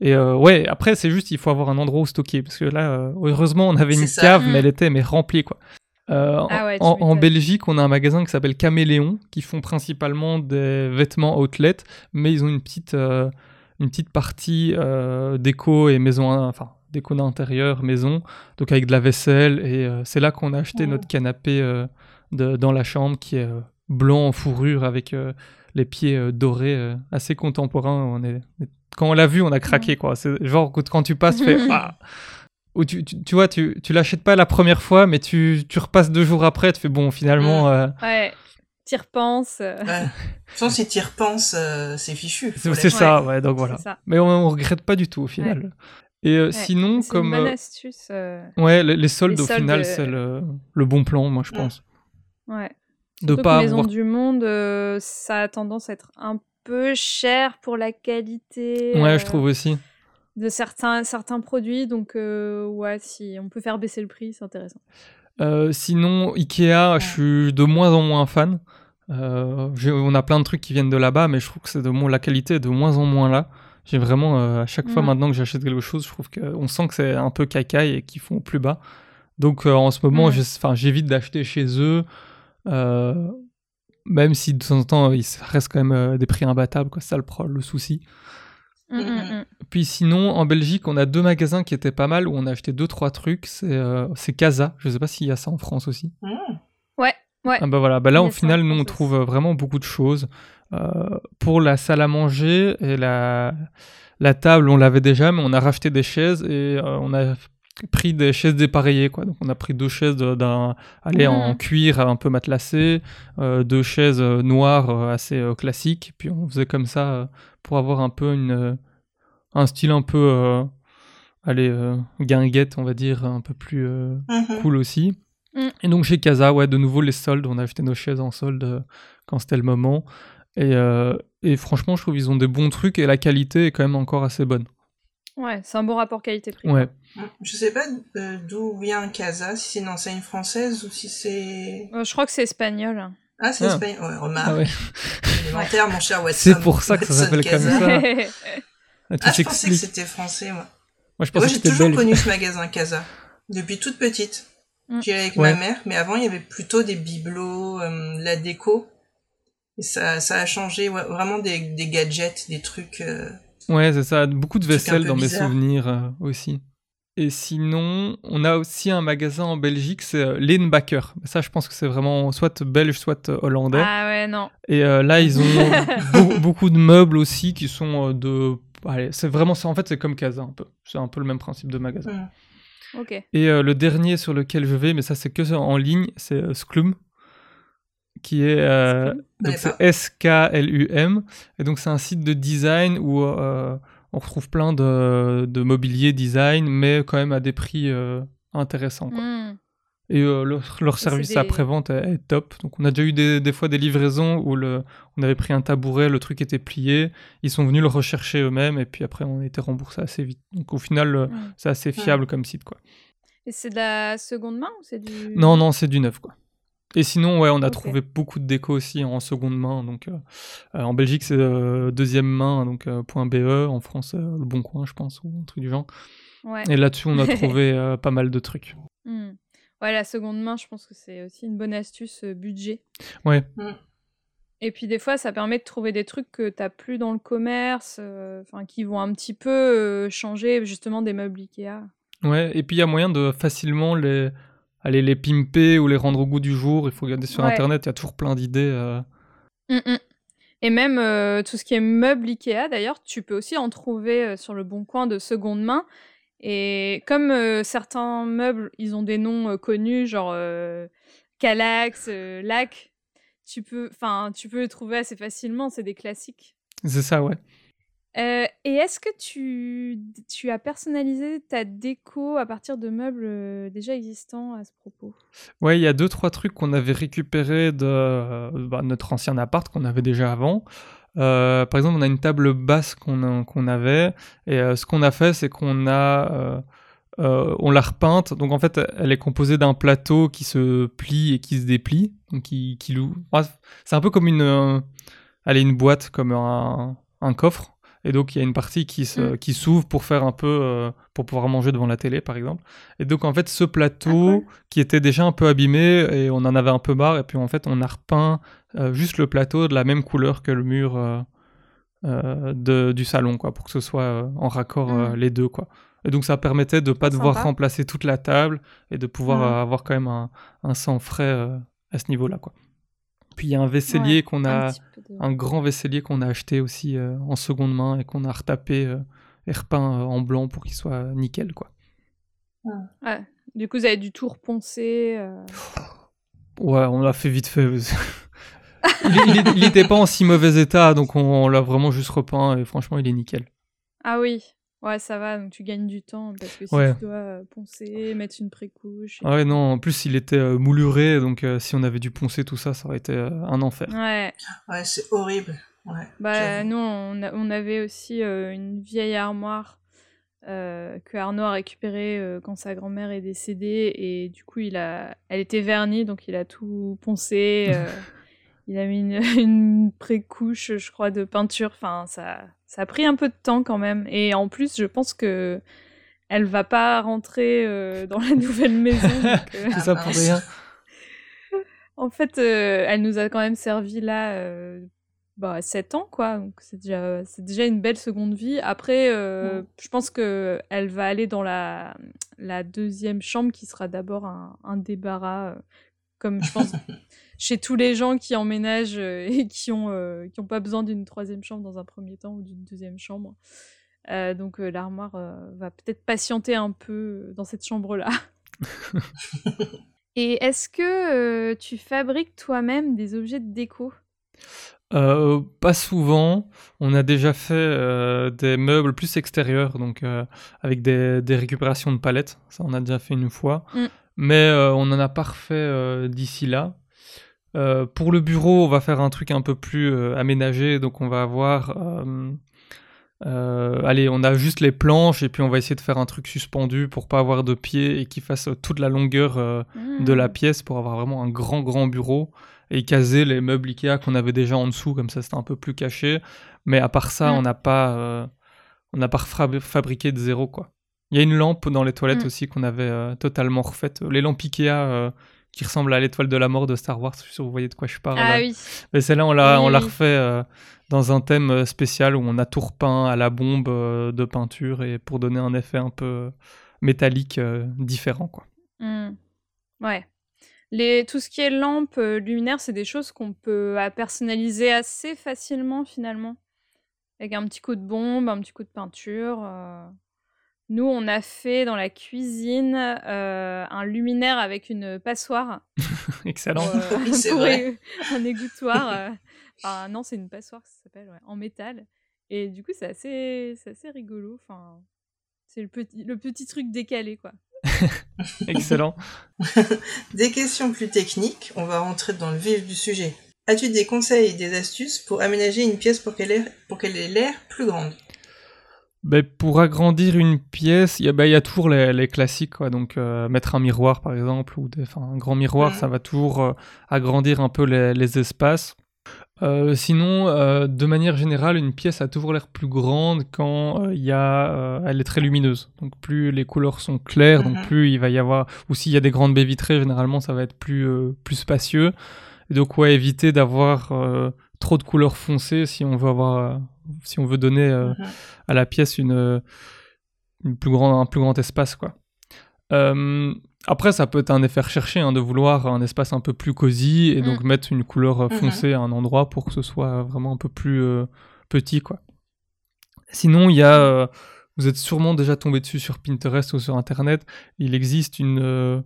Et euh, ouais, après, c'est juste, il faut avoir un endroit où stocker. Parce que là, euh, heureusement, on avait une ça. cave, Mm. mais elle était mais remplie, quoi. Euh, Ah ouais, en. Belgique, on a un magasin qui s'appelle Caméléon, qui font principalement des vêtements outlet, mais ils ont une petite, euh, une petite partie euh, déco et maison, enfin déco d'intérieur, maison, donc avec de la vaisselle. Et c'est là qu'on a acheté Mhm. notre canapé de- dans la chambre, qui est blanc en fourrure avec les pieds dorés, assez contemporain. On est, quand on l'a vu, on a craqué, quoi. C'est genre quand tu passes, tu fais ah. Ou tu, tu, tu vois, tu, tu l'achètes pas la première fois, mais tu, tu repasses deux jours après, tu fais bon, finalement, euh, Ouais, t'y repenses. euh, Ouais. De toute façon, si tu y repenses, euh, c'est fichu. c'est les- ça, ouais, donc voilà. Mais on, on regrette pas du tout au final. Et euh, Ouais. sinon, C'est comme. une bonne euh, astuce. euh, ouais, les, les soldes, les au final, euh, c'est le, le bon plan, moi, je Mm. pense. Ouais. de Surtout que pas Maison avoir. du Monde, euh, ça a tendance à être un peu cher pour la qualité Ouais, euh, je trouve aussi. De certains, certains produits. Donc, euh, ouais, si on peut faire baisser le prix, c'est intéressant. Euh, sinon, Ikea, je suis de moins en moins fan. Euh, on a plein de trucs qui viennent de là-bas, mais je trouve que c'est de moins, la qualité est de moins en moins là. J'ai vraiment, à chaque fois Ouais. maintenant que j'achète quelque chose, je trouve qu'on sent que c'est un peu cacaille et qu'ils font au plus bas. Donc en ce moment, enfin, j'évite d'acheter chez eux, même si de temps en temps, il reste quand même des prix imbattables, quoi. C'est ça le, le souci. Mm, mm, mm. Puis sinon, en Belgique, on a deux magasins qui étaient pas mal où on a acheté deux trois trucs. C'est euh, c'est Casa. Je sais pas s'il y a ça en France aussi. Mmh. Ouais, ouais. Ah bah voilà, bah là au final nous on trouve euh, vraiment beaucoup de choses. Euh, pour la salle à manger et la, la table on l'avait déjà mais on a racheté des chaises et euh, on a pris des chaises dépareillées quoi. Donc on a pris deux chaises d'un allez, en Mhm. cuir un peu matelassé, euh, deux chaises euh, noires euh, assez euh, classiques puis on faisait comme ça pour avoir un peu une un style un peu allez guinguette on va dire un peu plus Mhm. cool aussi. Mm. Et donc chez Casa, ouais, de nouveau les soldes, on a acheté nos chaises en solde quand c'était le moment. Et, et franchement, je trouve qu'ils ont des bons trucs et la qualité est quand même encore assez bonne. Ouais, c'est un bon rapport qualité-prix. Ouais. Mmh. Je sais pas euh, d'où vient Casa, si c'est une enseigne française ou si c'est. Euh, je crois que c'est espagnol. Ah, c'est Ah. espagnol. Ouais, remarque. Ah ouais. Élémentaire, mon cher Watson. C'est pour ça que ça s'appelle comme Casa. ça. Ah, Ah, je pensais que c'était français, moi. Moi, je Moi, pensais j'ai toujours connu ce magasin Casa. Depuis toute petite. Mm. J'y allais avec Ouais. ma mère, mais avant, il y avait plutôt des bibelots, euh, la déco. Et ça, ça a changé, ouais, vraiment des, des gadgets, des trucs. euh, Ouais, c'est ça. Beaucoup de vaisselle dans mes souvenirs euh, aussi. Et sinon, on a aussi un magasin en Belgique, c'est euh, Leenbacker. Ça, je pense que c'est vraiment soit belge, soit euh, hollandais. ah ouais, non. Et euh, là, ils ont beau- beaucoup de meubles aussi qui sont de. Allez, c'est vraiment ça. En fait, c'est comme Casa un peu. C'est un peu le même principe de magasin. Ok. Et euh, le dernier sur lequel je vais, mais ça c'est que en ligne, c'est euh, Sklum, qui est euh, Sklum et donc c'est un site de design où euh, on retrouve plein de, de mobilier design, mais quand même à des prix euh, intéressants. quoi. Mm. Et euh, leur, leur service des- après-vente est, est top. Donc on a déjà eu des, des fois des livraisons où le, on avait pris un tabouret, le truc était plié, ils sont venus le rechercher eux-mêmes, et puis après on a été remboursé assez vite. Donc au final, Mm. c'est assez fiable comme site. quoi. Et c'est de la seconde main ou c'est du. Non, non, c'est du neuf, quoi. Et sinon, ouais, on a trouvé beaucoup de déco aussi en seconde main. Donc, euh, euh, en Belgique, c'est euh, deuxième main, donc euh, point .be. En France, euh, le Bon Coin, je pense, ou un truc du genre. Ouais. Et là-dessus, on a trouvé euh, pas mal de trucs. Mm. Ouais, la seconde main, je pense que c'est aussi une bonne astuce euh, budget. Ouais. Mm. Et puis des fois, ça permet de trouver des trucs que t'as plus dans le commerce, euh, enfin qui vont un petit peu euh, changer justement des meubles Ikea. Ouais, et puis il y a moyen de facilement les, aller les pimper ou les rendre au goût du jour. Il faut regarder sur Ouais. Internet, il y a toujours plein d'idées. euh. Mm, mm. Et même euh, tout ce qui est meubles Ikea, d'ailleurs, tu peux aussi en trouver euh, sur le bon coin de seconde main. Et comme certains meubles, ils ont des noms connus, genre Calax, Lac, tu peux, tu peux les trouver assez facilement. C'est des classiques. C'est ça, ouais. Et est-ce que tu, as personnalisé ta déco à partir de meubles déjà existants à ce propos? Ouais, il y a deux, trois trucs qu'on avait récupérés de bah, notre ancien appart qu'on avait déjà avant. Par exemple, on a une table basse qu'on avait, et ce qu'on a fait, c'est qu'on a, on l'a repeinte. Donc en fait, elle est composée d'un plateau qui se plie et qui se déplie, donc qui, loue. C'est un peu comme une, une boîte, comme un coffre. Et donc il y a une partie qui Mm. qui s'ouvre pour faire un peu, euh, pour pouvoir manger devant la télé, par exemple. Et donc en fait, ce plateau Ah, cool. qui était déjà un peu abîmé et on en avait un peu marre. Et puis en fait, on a repeint euh, juste le plateau de la même couleur que le mur euh, de, du salon, quoi, pour que ce soit en raccord Mm. les deux, quoi. Et donc ça permettait de pas devoir Sympa. remplacer toute la table et de pouvoir Mm. avoir quand même un, un sang frais à ce niveau-là, quoi. Puis il y a un vaisselier Ouais, qu'on a, de- un grand vaisselier qu'on a acheté aussi euh, en seconde main et qu'on a retapé euh, et repeint euh, en blanc pour qu'il soit nickel, quoi. Ouais. Du coup, vous avez du tout reponcer. Ouais, on l'a fait vite fait. il, il, est- il était pas en si mauvais état, donc on, on l'a vraiment juste repeint et franchement, il est nickel. Ah oui. Ouais, ça va, donc tu gagnes du temps parce que si Ouais. tu dois poncer, mettre une précouche. Ah ouais, non, en plus il était euh, mouluré, donc euh, si on avait dû poncer tout ça, ça aurait été euh, un enfer. Ouais, Ouais, c'est horrible. Ouais, bah nous on, a- on avait aussi euh, une vieille armoire euh, que Arnaud a récupérée euh, quand sa grand-mère est décédée et du coup il a, elle était vernie donc il a tout poncé. il a mis une, une pré-couche, je crois, de peinture. Enfin, ça, ça a pris un peu de temps quand même. Et en plus, je pense que elle va pas rentrer euh, dans la nouvelle maison. donc, euh, C'est ça pour mince. rien. En fait, euh, elle nous a quand même servi là euh, bah, 7 ans, quoi. Donc c'est déjà, c'est déjà une belle seconde vie. Après, Mm. je pense que elle va aller dans la, la deuxième chambre qui sera d'abord un, un débarras, euh, comme je pense chez tous les gens qui emménagent euh, et qui ont, euh, qui ont pas besoin d'une troisième chambre dans un premier temps ou d'une deuxième chambre. Euh, donc l'armoire va peut-être patienter un peu dans cette chambre-là. Et est-ce que tu fabriques toi-même des objets de déco? Euh, pas souvent. On a déjà fait euh, des meubles plus extérieurs, donc euh, avec des, des récupérations de palettes. Ça, on a déjà fait une fois. Mm. Mais on en a pas refait d'ici là. Euh, pour le bureau, on va faire un truc un peu plus euh, aménagé. Donc, on va avoir. euh, allez, on a juste les planches et puis on va essayer de faire un truc suspendu pour pas avoir de pied et qui fasse toute la longueur euh, de la pièce pour avoir vraiment un grand grand bureau et caser les meubles Ikea qu'on avait déjà en dessous comme ça c'était un peu plus caché mais à part ça Mm. on n'a pas on n'a pas fabri- fabriqué de zéro quoi il y a une lampe dans les toilettes Mm. aussi qu'on avait euh, totalement refaite les lampes Ikea euh, qui ressemblent à l'étoile de la mort de Star Wars je suis sûr que vous voyez de quoi je parle Ah là. oui. mais celle-là on l'a Oui, on l'a refait euh, dans un thème euh, spécial où on a tout repeint à la bombe euh, de peinture et pour donner un effet un peu métallique euh, différent quoi Hmm. Ouais. Les, tout ce qui est lampe, luminaire, c'est des choses qu'on peut personnaliser assez facilement finalement. Avec un petit coup de bombe, un petit coup de peinture. Nous, on a fait dans la cuisine euh, un luminaire avec une passoire. excellent pour, euh, Oui, c'est pour vrai. é- un égouttoir. euh, Enfin, non, c'est une passoire, ça s'appelle, ouais, en métal. Et du coup, c'est assez, c'est assez rigolo. Enfin, c'est le petit, le petit truc décalé, quoi. excellent Des questions plus techniques, on va rentrer dans le vif du sujet. As-tu des conseils et des astuces pour aménager une pièce pour qu'elle ait, pour qu'elle ait l'air plus grande? Ben, pour agrandir une pièce, il y, a- ben, y a toujours les, les classiques, quoi. Donc, euh, mettre un miroir, par exemple, ou des- un grand miroir, ça va toujours euh, agrandir un peu les, les espaces. Euh, sinon, de manière générale, une pièce a toujours l'air plus grande quand il y a, elle est très lumineuse. Donc, plus les couleurs sont claires, donc Mhm. plus il va y avoir. Ou s'il y a des grandes baies vitrées, généralement, ça va être plus plus spacieux. Et donc, ouais, éviter d'avoir trop de couleurs foncées si on veut avoir, si on veut donner euh, Mhm. à la pièce une, euh, une plus grand, un plus grand espace. Quoi. Euh, après, ça peut être un effet recherché hein, de vouloir un espace un peu plus cosy et donc mettre une couleur Mhm. foncée à un endroit pour que ce soit vraiment un peu plus euh, petit. Quoi. Sinon, il y a. vous êtes sûrement déjà tombé dessus sur Pinterest ou sur Internet. Il existe une.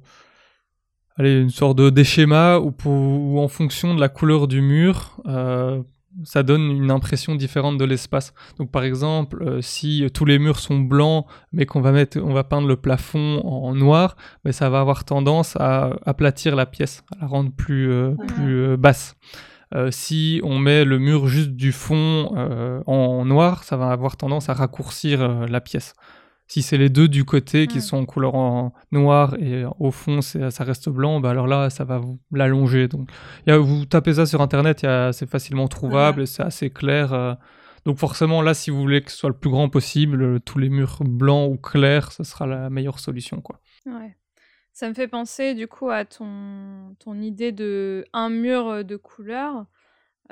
Allez, une sorte de des schémas où, pour- où en fonction de la couleur du mur, euh, ça donne une impression différente de l'espace. Donc par exemple, euh, si tous les murs sont blancs, mais qu'on va mettre, on va peindre le plafond en noir, mais ça va avoir tendance à aplatir la pièce, à la rendre plus, euh, plus basse. Euh, si on met le mur juste du fond euh, en noir, ça va avoir tendance à raccourcir euh, la pièce. Si c'est les deux du côté qui Mm. sont en couleur en noir et au fond ça reste blanc, bah alors là ça va vous l'allonger. Donc il y a- vous tapez ça sur internet, c'est facilement trouvable, et c'est assez clair. euh. donc forcément là si vous voulez que ce soit le plus grand possible, euh, tous les murs blancs ou clairs, ce sera la meilleure solution quoi. Ouais. Ça me fait penser du coup à ton, ton idée de un mur euh, de couleur.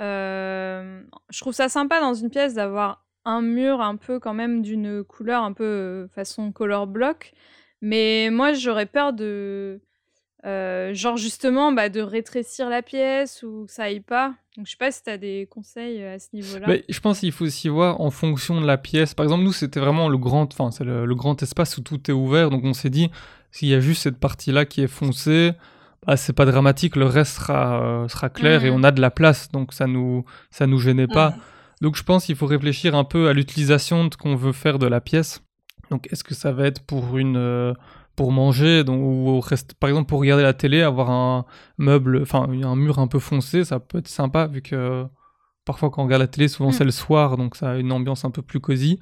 Euh, je trouve ça sympa dans une pièce d'avoir un mur un peu quand même d'une couleur un peu euh, façon color block. Mais moi j'aurais peur de euh, genre justement bah, de rétrécir la pièce ou que ça aille pas. Donc je sais pas si tu as des conseils euh, à ce niveau-là. Mais je pense qu'il faut aussi voir en fonction de la pièce. Par exemple, nous, c'était vraiment le grand, enfin, c'est le, le grand espace où tout est ouvert. Donc, on s'est dit, s'il y a juste cette partie-là qui est foncée, bah, c'est pas dramatique. Le reste sera, euh, sera clair et on a de la place. Donc, ça nous, ça nous gênait pas. Donc, je pense qu'il faut réfléchir un peu à l'utilisation de ce qu'on veut faire de la pièce. Donc, est-ce que ça va être pour une euh, pour manger, donc, ou reste, par exemple pour regarder la télé, avoir un meuble, enfin un mur un peu foncé, ça peut être sympa vu que parfois quand on regarde la télé, souvent Mm. c'est le soir, donc ça a une ambiance un peu plus cosy.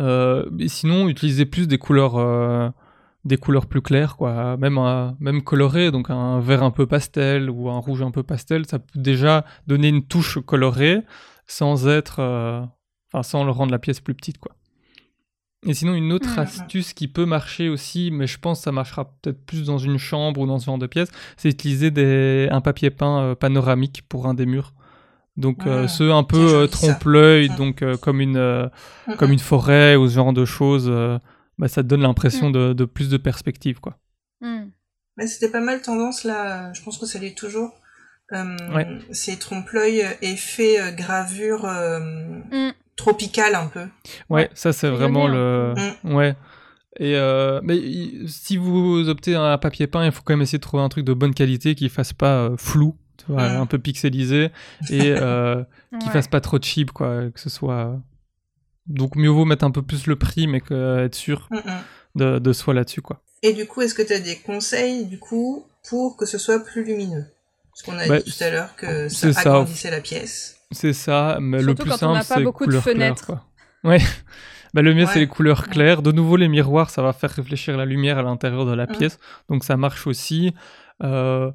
Euh, mais sinon, utiliser plus des couleurs, euh, des couleurs plus claires, quoi, même un- même colorées, donc un vert un peu pastel ou un rouge un peu pastel, ça peut déjà donner une touche colorée sans être, euh, enfin sans le rendre la pièce plus petite, quoi. Et sinon, une autre Mm. astuce qui peut marcher aussi, mais je pense que ça marchera peut-être plus dans une chambre ou dans ce genre de pièce, c'est utiliser des, un papier peint euh, panoramique pour un des murs. Donc euh, Ah, ceux un peu euh, trompe-l'œil, Mm. donc euh, comme une euh, Mm, comme mm. une forêt ou ce genre de choses, euh, bah, ça te donne l'impression de, de plus de perspective, quoi. Mais c'était pas mal tendance là, je pense que ça l'est toujours. Euh, Ouais. C'est trompe-l'œil, effet euh, gravure euh, Mm. tropical un peu. Ouais, Ouais, ça c'est vraiment le. peu. Ouais. Et euh, mais si vous optez un papier peint, il faut quand même essayer de trouver un truc de bonne qualité qui fasse pas euh, flou, tu vois, Mm. un peu pixelisé et euh, qui Ouais. fasse pas trop cheap, quoi, que ce soit. Donc mieux vaut mettre un peu plus le prix, mais que, être sûr Mm, mm. de, de soi là-dessus, quoi. Et du coup, est-ce que tu as des conseils du coup pour que ce soit plus lumineux? Parce qu'on a Bah, dit tout à l'heure que ça c'est ça. agrandissait la pièce. C'est ça, mais le plus quand simple, n'a pas c'est beaucoup de fenêtres. Ouais. bah, le mieux, Ouais. c'est les couleurs claires. De nouveau, les miroirs, ça va faire réfléchir la lumière à l'intérieur de la pièce. Donc, ça marche aussi. Euh,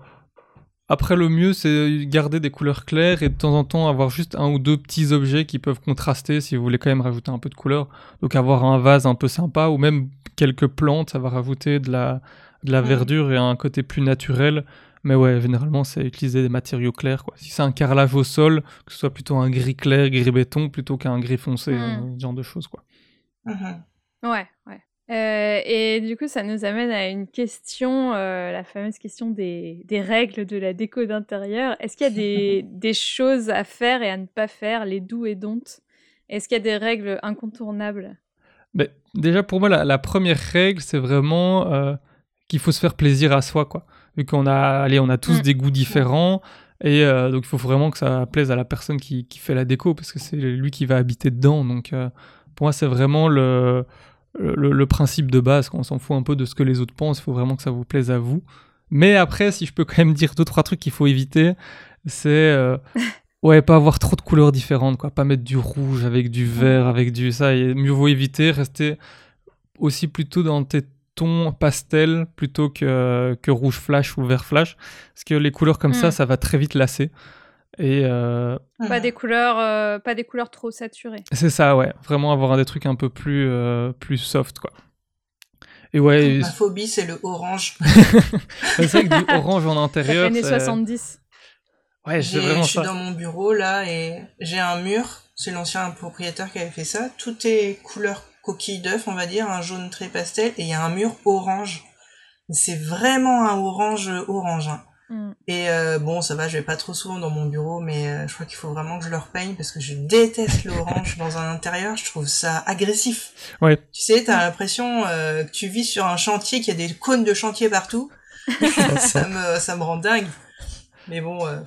Après, le mieux, c'est garder des couleurs claires et de temps en temps avoir juste un ou deux petits objets qui peuvent contraster si vous voulez quand même rajouter un peu de couleur. Donc, avoir un vase un peu sympa ou même quelques plantes, ça va rajouter de la, de la Mm. verdure et un côté plus naturel. Mais ouais, généralement, c'est utiliser des matériaux clairs. Quoi. Si c'est un carrelage au sol, que ce soit plutôt un gris clair, gris béton, plutôt qu'un gris foncé, Mm. euh, ce genre de choses. Quoi. Mhm. Ouais, ouais. Euh, et du coup, ça nous amène à une question, euh, la fameuse question des, des règles de la déco d'intérieur. Est-ce qu'il y a des, des choses à faire et à ne pas faire, les doux et don'ts Est-ce qu'il y a des règles incontournables? Mais déjà, pour moi, la, la première règle, c'est vraiment euh, qu'il faut se faire plaisir à soi. Quoi. Vu qu'on a, allez, on a tous Mm. des goûts différents. Et euh, donc, il faut vraiment que ça plaise à la personne qui, qui fait la déco, parce que c'est lui qui va habiter dedans. Donc, euh, pour moi, c'est vraiment le, le, le principe de base. Qu'on s'en fout un peu de ce que les autres pensent, il faut vraiment que ça vous plaise à vous. Mais après, si je peux quand même dire deux, trois trucs qu'il faut éviter, c'est. euh, Ouais, pas avoir trop de couleurs différentes, quoi. Pas mettre du rouge avec du vert, avec du ça. Et mieux vaut éviter, rester aussi plutôt dans tes tons pastels plutôt que, que rouge flash ou vert flash. Parce que les couleurs comme ça, Mm. ça va très vite lasser. Et euh, Pas des couleurs, euh, pas des couleurs trop saturées. c'est ça, ouais. Vraiment avoir des trucs un peu plus, euh, plus soft, quoi. Et ouais, Ma phobie, c'est le orange. c'est vrai que du orange en intérieur. années c'est- 70. Ouais, J'ai- vraiment je suis ça. dans mon bureau là et j'ai un mur. C'est l'ancien propriétaire qui avait fait ça. Tout est couleur coquille d'œuf, on va dire, un jaune très pastel et il y a un mur orange. C'est vraiment un orange orange. hein. Mm. Et euh, bon, ça va, je vais pas trop souvent dans mon bureau, mais euh, je crois qu'il faut vraiment que je le repeigne parce que je déteste l'orange dans un intérieur. Je trouve ça agressif. Ouais. Tu sais, t'as l'impression euh, que tu vis sur un chantier, qu'il y a des cônes de chantier partout. ça me ça me rend dingue. Mais bon, euh,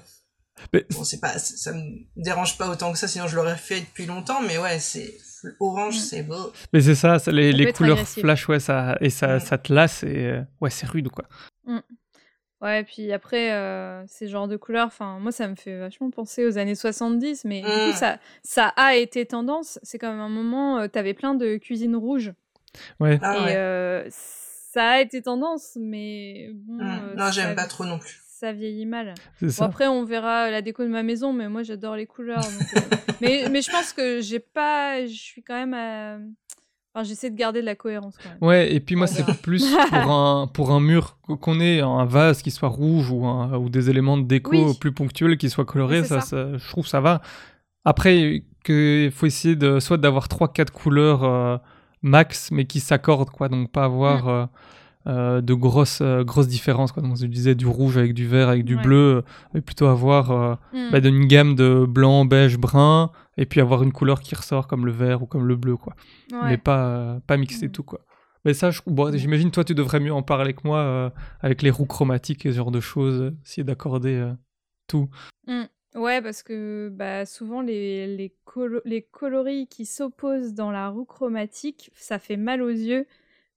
Mais- bon c'est pas ça ça me dérange pas autant que ça, sinon je l'aurais fait depuis longtemps. Mais ouais, c'est orange, Mm. c'est beau. Mais c'est ça, les, Ça couleurs flash, ouais, ça, et ça, Mm. ça te lasse, et euh, ouais, c'est rude, quoi. Ouais, puis après, euh, ces genres de couleurs, enfin, moi, ça me fait vachement penser aux années 70, mais du Mm. coup, ça, ça a été tendance. C'est quand même un moment, euh, t'avais plein de cuisines rouges. Ouais. Ah et ouais. euh, ça a été tendance, mais bon. Mm. euh, non, j'aime pas trop non plus. Ça vieillit mal. C'est Bon, ça. après, on verra la déco de ma maison, mais moi, j'adore les couleurs. donc, euh, mais, mais je pense que j'ai pas. Je suis quand même à. Enfin, j'essaie de garder de la cohérence quand même. Ouais, et puis moi, c'est plus pour un, pour un mur, qu'on ait un vase qui soit rouge ou, un- ou des éléments de déco Oui. plus ponctuels qui soient colorés, ça, ça. ça- je trouve ça va. Après, il faut essayer de, soit d'avoir 3-4 couleurs euh, max, mais qui s'accordent, quoi, donc pas avoir Mm. euh, euh, de grosses, euh, grosses différences, quoi. Donc, je disais du rouge avec du vert, avec du Ouais. bleu, mais plutôt avoir euh, Mm. bah, une gamme de blanc, beige, brun, et puis avoir une couleur qui ressort comme le vert ou comme le bleu, quoi Ouais. mais pas, pas mixer Mm. tout quoi. Mais ça, bon, j'imagine toi tu devrais mieux en parler que moi avec les roues chromatiques et ce genre de choses, essayer d'accorder tout. Ouais, parce que bah, souvent les, les, les coloris qui s'opposent dans la roue chromatique, ça fait mal aux yeux.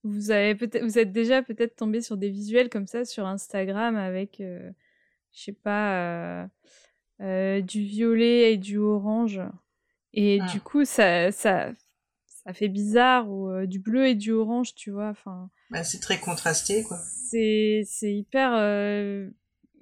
Vous, avez vous êtes déjà peut-être tombé sur des visuels comme ça sur Instagram avec, euh, je sais pas, euh, euh, du violet et du orange. Et du ah. coup, ça, ça, ça fait bizarre, ou du bleu et du orange, tu vois. Enfin, bah, c'est très contrasté, quoi. C'est hyper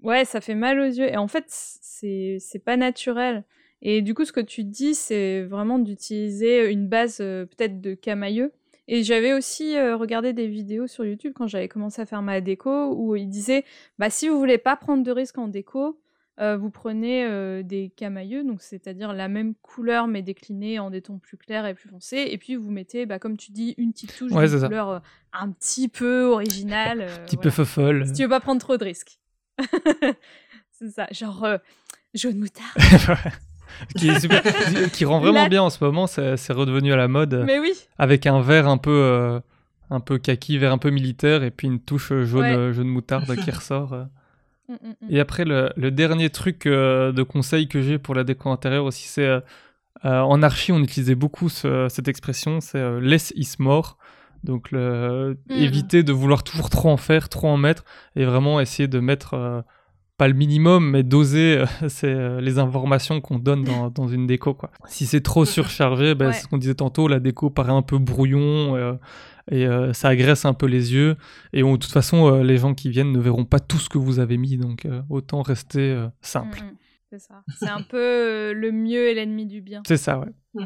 Ouais, ça fait mal aux yeux. Et en fait, c'est c'est pas naturel. Et du coup, ce que tu dis, c'est vraiment d'utiliser une base euh, peut-être de camailleux. Et j'avais aussi euh, regardé des vidéos sur YouTube quand j'avais commencé à faire ma déco où ils disaient bah si vous voulez pas prendre de risques en déco, euh, vous prenez des camailleux, donc c'est-à-dire la même couleur mais déclinée en des tons plus clairs et plus foncés, et puis vous mettez, bah, comme tu dis, une petite touche de couleur un petit peu originale. un petit peu folle. Si tu veux pas prendre trop de risques. c'est ça, genre euh, jaune moutarde. qui, qui rend vraiment bien en ce moment, c'est redevenu à la mode. Mais oui. Avec un vert un peu, euh, un peu kaki, vert un peu militaire, et puis une touche jaune, euh, jaune moutarde qui ressort. Mm, mm, mm. Et après, le, le dernier truc de conseil que j'ai pour la déco intérieure aussi, c'est en archi, on utilisait beaucoup cette expression, c'est less is more. Donc le... Éviter de vouloir toujours trop en faire, trop en mettre, et vraiment essayer de mettre euh, pas le minimum, mais doser euh, c'est, euh, les informations qu'on donne dans, dans, une déco. Quoi. Si c'est trop surchargé, ben, c'est ce qu'on disait tantôt, la déco paraît un peu brouillon et ça agresse un peu les yeux. Et de toute façon, les gens qui viennent ne verront pas tout ce que vous avez mis, donc autant rester simple. Hmm. C'est ça. C'est un peu le mieux et l'ennemi du bien. C'est ça, ouais.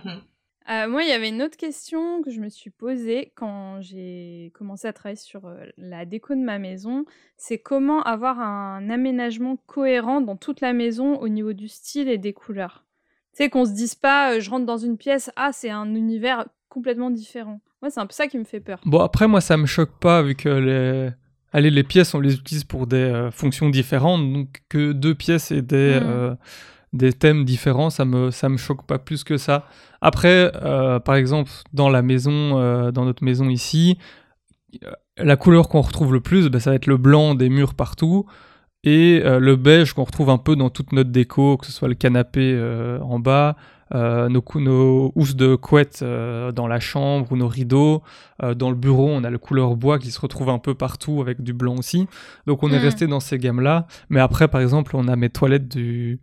Euh, moi, il y avait une autre question que je me suis posée quand j'ai commencé à travailler sur euh, la déco de ma maison. C'est comment avoir un aménagement cohérent dans toute la maison au niveau du style et des couleurs. Tu sais, qu'on se dise pas, euh, je rentre dans une pièce, ah, c'est un univers complètement différent. Moi, c'est un peu ça qui me fait peur. Bon, après, moi, ça me choque pas vu que les. Allez, les pièces, on les utilise pour des fonctions différentes, donc que deux pièces et des. Mmh des thèmes différents, ça me ça me choque pas plus que ça. Après, euh, par exemple, dans la maison, euh, dans notre maison ici, euh, la couleur qu'on retrouve le plus, bah, ça va être le blanc des murs partout et le beige qu'on retrouve un peu dans toute notre déco, que ce soit le canapé en bas, nos, nos housses de couette dans la chambre ou nos rideaux. dans le bureau, on a le couleur bois qui se retrouve un peu partout avec du blanc aussi. Donc on est hmm. resté dans ces gammes-là. Mais après, par exemple, on a mes toilettes du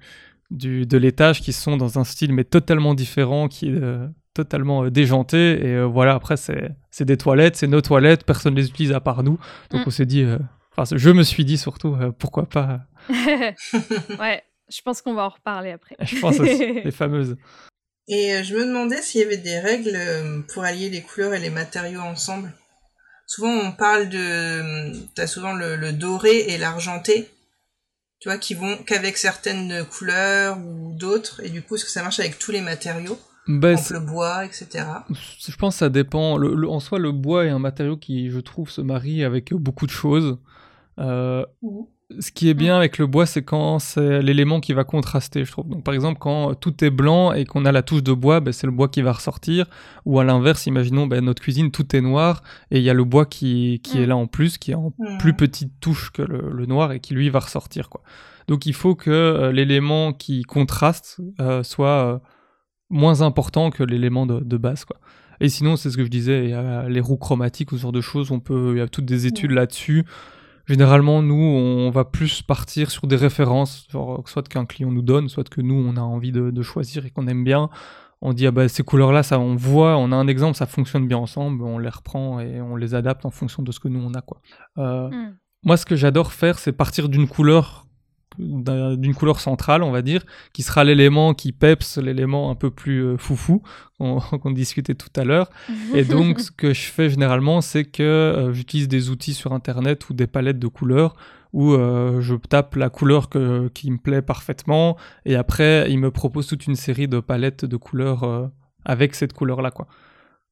du, de l'étage qui sont dans un style mais totalement différent, qui est euh, totalement euh, déjanté. Et euh, voilà, après, c'est des toilettes, c'est nos toilettes, personne ne les utilise à part nous. Donc mm. on s'est dit, enfin, je me suis dit surtout, pourquoi pas. ouais, je pense qu'on va en reparler après. je pense aussi, les fameuses. Et je me demandais s'il y avait des règles pour allier les couleurs et les matériaux ensemble. Souvent, on parle de. Tu as souvent le doré et l'argenté tu vois, qui vont qu'avec certaines couleurs ou d'autres, et du coup, est-ce que ça marche avec tous les matériaux? Bah, le bois, etc. Je pense que ça dépend. Le, en soi, le bois est un matériau qui, je trouve, se marie avec beaucoup de choses. Euh, ce qui est bien avec le bois, c'est quand c'est l'élément qui va contraster, je trouve. Donc, par exemple, quand tout est blanc et qu'on a la touche de bois, ben, c'est le bois qui va ressortir. Ou à l'inverse, imaginons ben, notre cuisine, tout est noir et il y a le bois qui, qui est mm. là en plus, qui est en mm. plus petite touche que le, noir et qui lui va ressortir. Quoi. Donc, il faut que euh, l'élément qui contraste euh, soit euh, moins important que l'élément de, de, base. Quoi. Et sinon, c'est ce que je disais, il y a les roues chromatiques ou ce genre de choses, on peut, il y a toutes des études là-dessus. Généralement, nous, on va plus partir sur des références, soit qu'un client nous donne, soit que nous, on a envie de, choisir et qu'on aime bien. On dit, ah bah, ces couleurs-là, ça, on voit, on a un exemple, ça fonctionne bien ensemble, on les reprend et on les adapte en fonction de ce que nous, on a. Quoi. Euh, hmm. Moi, ce que j'adore faire, c'est partir d'une couleur d'une couleur centrale, on va dire, qui sera l'élément qui peps, l'élément un peu plus euh, foufou qu'on discutait tout à l'heure. Et donc, ce que je fais généralement, c'est que euh, j'utilise des outils sur Internet ou des palettes de couleurs où euh, je tape la couleur que, qui me plaît parfaitement et après, il me propose toute une série de palettes de couleurs avec cette couleur-là, quoi.